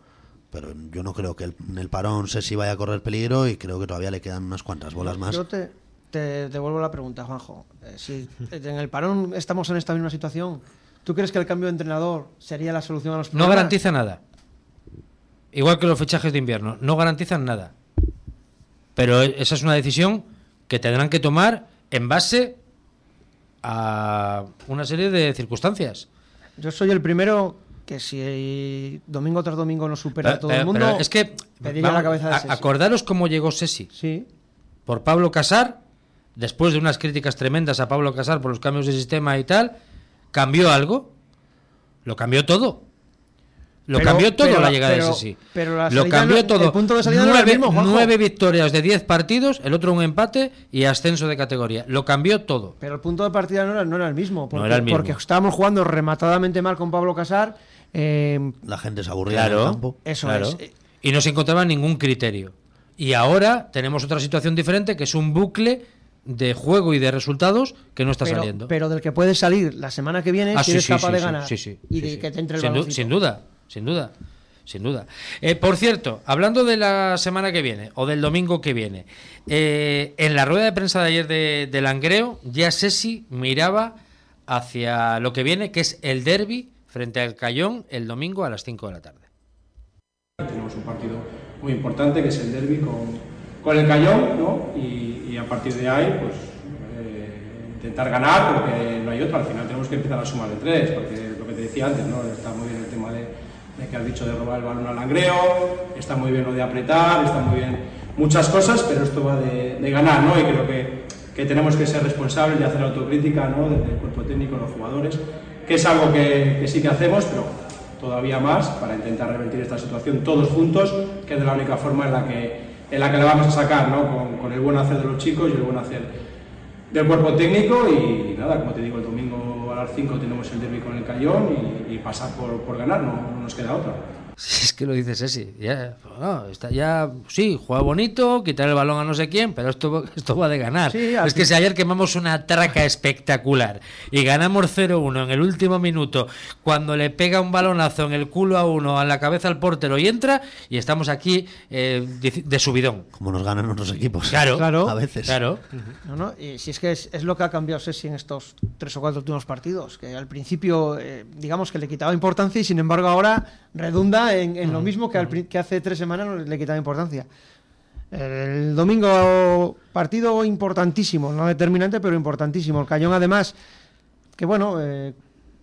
pero yo no creo que el- en el parón Sesi vaya a correr peligro y creo que todavía le quedan unas cuantas bolas más. Yo te, te devuelvo la pregunta, Juanjo. Eh, si en el parón estamos en esta misma situación, ¿tú crees que el cambio de entrenador sería la solución a los No problemas? garantiza nada. Igual que los fichajes de invierno, no garantizan nada. Pero esa es una decisión que tendrán que tomar en base a una serie de circunstancias. Yo soy el primero que si domingo tras domingo no supera a todo pero- el mundo, es que vamos, la cabeza de Sesi. acordaros cómo llegó Sesi. Sí. Por Pablo Casar, después de unas críticas tremendas a Pablo Casar por los cambios de sistema y tal, cambió algo. Lo cambió todo. Lo Pero- cambió todo pero la llegada pero- de Sesi. pero la Lo cambió no- todo. el punto de salida no era el nueve, mismo, Juanjo. nueve victorias de 10 partidos, el otro un empate y ascenso de categoría. Lo cambió todo. Pero el punto de partida no era, no era el mismo. Porque, era el mismo. Porque estábamos jugando rematadamente mal con Pablo Casar. eh, La gente se aburría en el Claro, campo. Eso claro. es. Y no se encontraba ningún criterio. Y ahora tenemos otra situación diferente, que es un bucle de juego y de resultados que no está pero, saliendo. pero del que puedes salir la semana que viene Ah, si sí, eres sí, capaz sí, de sí, ganar sí, sí, y sí, de sí. que te entre el sin, du- baloncito. sin duda, sin duda, sin duda. Eh, por cierto, hablando de la semana que viene o del domingo que viene, eh, en la rueda de prensa de ayer de, de Langreo, ya Sesi miraba hacia lo que viene, que es el derby frente al Cayón el domingo a las 5 de la tarde. Tenemos un partido muy importante que es el derby con, con el Cayón, ¿no? Y, a partir de ahí, pues eh, intentar ganar porque no hay otro. Al final tenemos que empezar a sumar de tres, porque lo que te decía antes, ¿no? Está muy bien el tema de, que has dicho de robar el balón al langreo, está muy bien lo de apretar, está muy bien muchas cosas, pero esto va de, de ganar, ¿no? Y creo que, que tenemos que ser responsables de hacer autocrítica, ¿no? Desde el cuerpo técnico, los jugadores, que es algo que, que sí que hacemos, pero todavía más para intentar revertir esta situación todos juntos, que es de la única forma en la que, en la, que la vamos a sacar, ¿no? con, el buen hacer de los chicos y el buen hacer del cuerpo técnico y nada, como te digo, el domingo a las 5 tenemos el derby con el Cayón y, pasar por, por ganar, no, no nos queda otra. Si es que lo dices ese, ya, no, está ya, sí, juega bonito, quitar el balón a no sé quién, pero esto, esto va de ganar. Sí, es que si ayer quemamos una traca espectacular y ganamos 0-1 en el último minuto, cuando le pega un balonazo en el culo a uno, a la cabeza al portero y entra, y estamos aquí eh, de, de subidón. Como nos ganan otros equipos. Claro, Claro. A veces. claro. No, no, y si es que es, es lo que ha cambiado Sesi en estos tres o cuatro últimos partidos, que al principio eh, digamos que le quitaba importancia y sin embargo ahora redunda en, en lo mismo que, al que hace tres semanas no le quitaba importancia. El domingo partido importantísimo, no determinante, pero importantísimo. El Cayón además, que bueno, eh,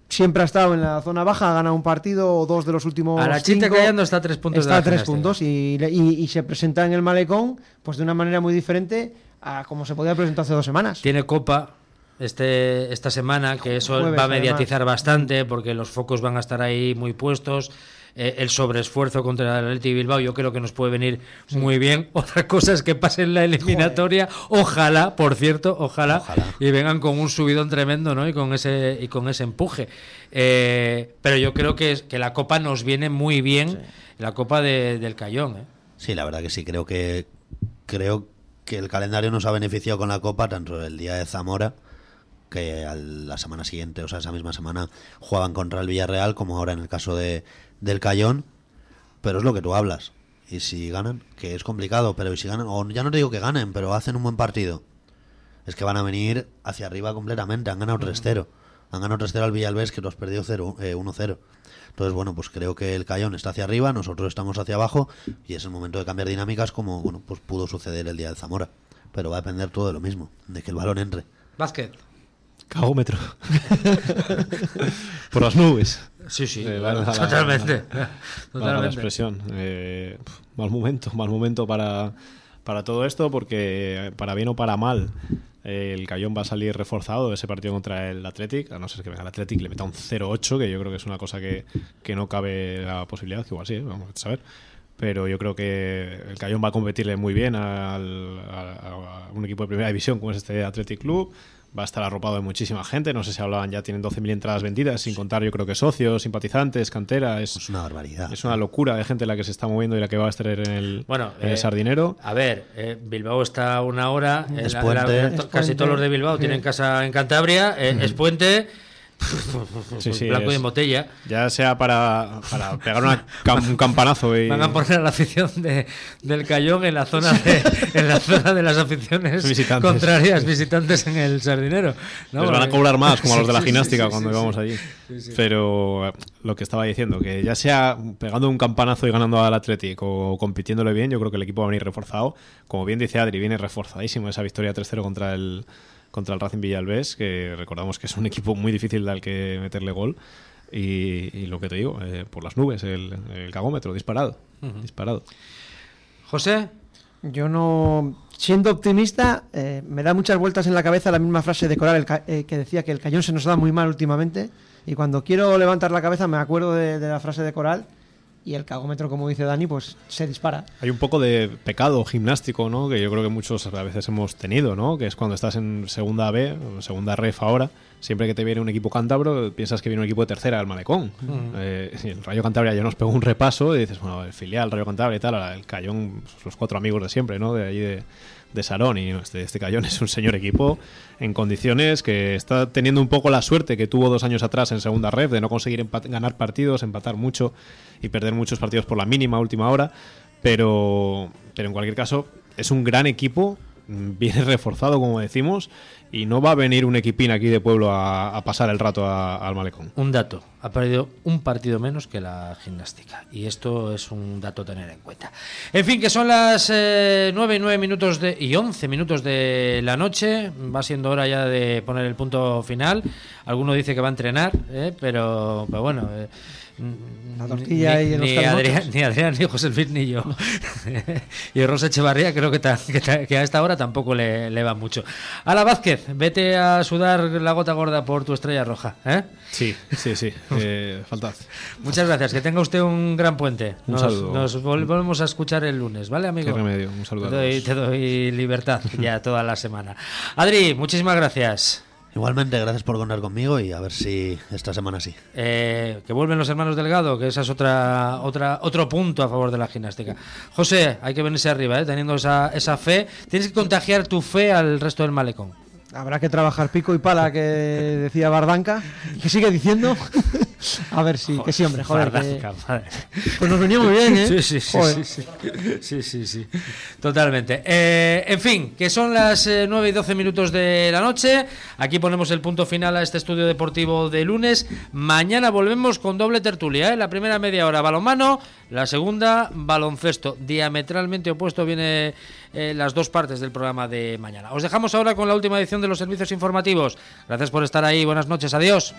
siempre ha estado en la zona baja, ha ganado un partido o dos de los últimos A la cinco. callando está a tres puntos de Está la a tres puntos y, y- y se presenta en el malecón pues de una manera muy diferente a como se podía presentar hace dos semanas. Tiene copa este esta semana, que eso Jueves, va a además. mediatizar bastante, porque los focos van a estar ahí muy puestos. Eh, el sobreesfuerzo contra el Atleti Bilbao yo creo que nos puede venir muy bien. Otra cosa es que pase en la eliminatoria, ojalá, por cierto, ojalá, y vengan con un subidón tremendo, ¿no? Y con ese y con ese empuje. Eh, pero yo creo que, que la copa nos viene muy bien, la copa de- del Cayón, ¿eh? Sí, la verdad que sí, creo que creo que el calendario nos ha beneficiado con la Copa, tanto el día de Zamora, que a la semana siguiente, o sea, esa misma semana, jugaban contra el Villarreal, como ahora en el caso de, del Cayón, pero es lo que tú hablas. Y si ganan, que es complicado, pero y si ganan, o ya no te digo que ganen, pero hacen un buen partido, es que van a venir hacia arriba completamente. Han ganado 3-0. Han ganado 3-0 al Villalbés, que tú has perdido 0, eh, 1-0. Entonces, bueno, pues creo que el Cayón está hacia arriba, nosotros estamos hacia abajo, y es el momento de cambiar dinámicas como bueno, pues pudo suceder el día del Zamora. pero va a depender todo de lo mismo, de que el balón entre. Vázquez. Cagómetro. Por las nubes. Sí, sí, Eh, la- la- la- totalmente. la- la- Totalmente. La expresión. Eh, mal momento, mal momento para, para todo esto, porque eh, para bien o para mal, el Cayón va a salir reforzado de ese partido contra el Athletic, a no ser que venga el Athletic y le meta un 0-8, que yo creo que es una cosa que, que no cabe la posibilidad, que igual sí, vamos a saber. Pero yo creo que el Cayón va a competirle muy bien al- a, a un equipo de primera división como es este Athletic Club. Va a estar arropado de muchísima gente. No sé si hablaban ya, tienen 12.000 entradas vendidas, sin contar yo creo que socios, simpatizantes, cantera. Es, una barbaridad. Es una locura de gente la que se está moviendo y la que va a estar en el, Bueno, en el eh, sardinero. A ver, eh, Bilbao está a una hora. eh, Es la- puente. la- Es casi puente. todos los de Bilbao Sí. tienen casa en Cantabria. eh, Es puente. Sí, sí, blanco y en botella. Ya sea para, para pegar una un campanazo y. Van a poner a la afición de, del Cayón en la zona de, en la zona de las aficiones Visitantes. contrarias, visitantes en el Sardinero. ¿no? Les van a cobrar más, como a los de la gimnástica sí, cuando íbamos allí. Pero eh, lo que estaba diciendo, que ya sea pegando un campanazo y ganando al Athletic o compitiéndole bien, yo creo que el equipo va a venir reforzado. Como bien dice Adri, viene reforzadísimo esa victoria 3-0 contra el, contra el Racing Villalbés, que recordamos que es un equipo muy difícil al que meterle gol. Y, y lo que te digo, eh, por las nubes, el, el cagómetro disparado. Disparado. José. Yo no. Siendo optimista, eh, me da muchas vueltas en la cabeza la misma frase de Coral el ca- eh, que decía que el cañón se nos da muy mal últimamente. Y cuando quiero levantar la cabeza me acuerdo de, de la frase de Coral y el cagómetro, como dice Dani, pues se dispara. Hay un poco de pecado gimnástico, ¿no? Que yo creo que muchos a veces hemos tenido, ¿no? Que es cuando estás en segunda B, segunda ref ahora, siempre que te viene un equipo cántabro, piensas que viene un equipo de tercera del malecón. Mm. Eh, y el Rayo Cantabria ya nos pegó un repaso y dices, bueno, el filial, Rayo Cantabria y tal, el Cayón, pues, los cuatro amigos de siempre, ¿no? De allí de, de Sarón. Y este, este Cayón es un señor equipo en condiciones que está teniendo un poco la suerte que tuvo dos años atrás en segunda ref de no conseguir ganar partidos, empatar mucho y perder muchos partidos por la mínima última hora. Pero, pero en cualquier caso, es un gran equipo, viene reforzado, como decimos, y no va a venir un equipín aquí de pueblo a, pasar el rato al malecón. Un dato, ha perdido un partido menos que la gimnástica. Y esto es un dato a tener en cuenta. En fin, que son las eh, 9 y 9 minutos de, y 11 minutos de la noche. Va siendo hora ya de poner el punto final. Alguno dice que va a entrenar, ¿eh? pero, pero bueno. eh, La tortilla ni, y los ni calimochos. Adrián, ni Adrián, ni José Luis, ni yo. y Rosa Echevarría creo que, ta- que, ta- que a esta hora tampoco le, le va mucho. Ala Vázquez, vete a sudar la gota gorda por tu estrella roja. ¿eh? Sí, sí, sí. Eh, faltad. Muchas gracias, que tenga usted un gran puente. Un Nos, saludo. nos vol- volvemos a escuchar el lunes, ¿vale, amigo? Qué remedio. Un saludo Te doy, te doy libertad ya toda la semana. Adri, muchísimas gracias. Igualmente, gracias por contar conmigo y a ver si esta semana sí. Eh, que vuelven los hermanos Delgado, que esa es otra, otra, otro punto a favor de la gimnástica. José, hay que venirse arriba, ¿eh? teniendo esa, esa fe. Tienes que contagiar tu fe al resto del malecón. Habrá que trabajar pico y pala, que decía Bardanca. ¿Qué sigue diciendo? A ver si, que sí, hombre, joder. que- Bardanca, madre. Pues nos venía muy bien, ¿eh? Sí, sí, sí. Joder. Sí, sí, sí, sí, sí. Totalmente. Eh, en fin, que son las eh, 9 y 12 minutos de la noche. Aquí ponemos el punto final a este estudio deportivo de lunes. Mañana volvemos con doble tertulia. ¿eh? La primera media hora balonmano, la segunda baloncesto. Diametralmente opuesto viene eh, las dos partes del programa de mañana. Os dejamos ahora con la última edición de los servicios informativos. Gracias por estar ahí. Buenas noches. Adiós.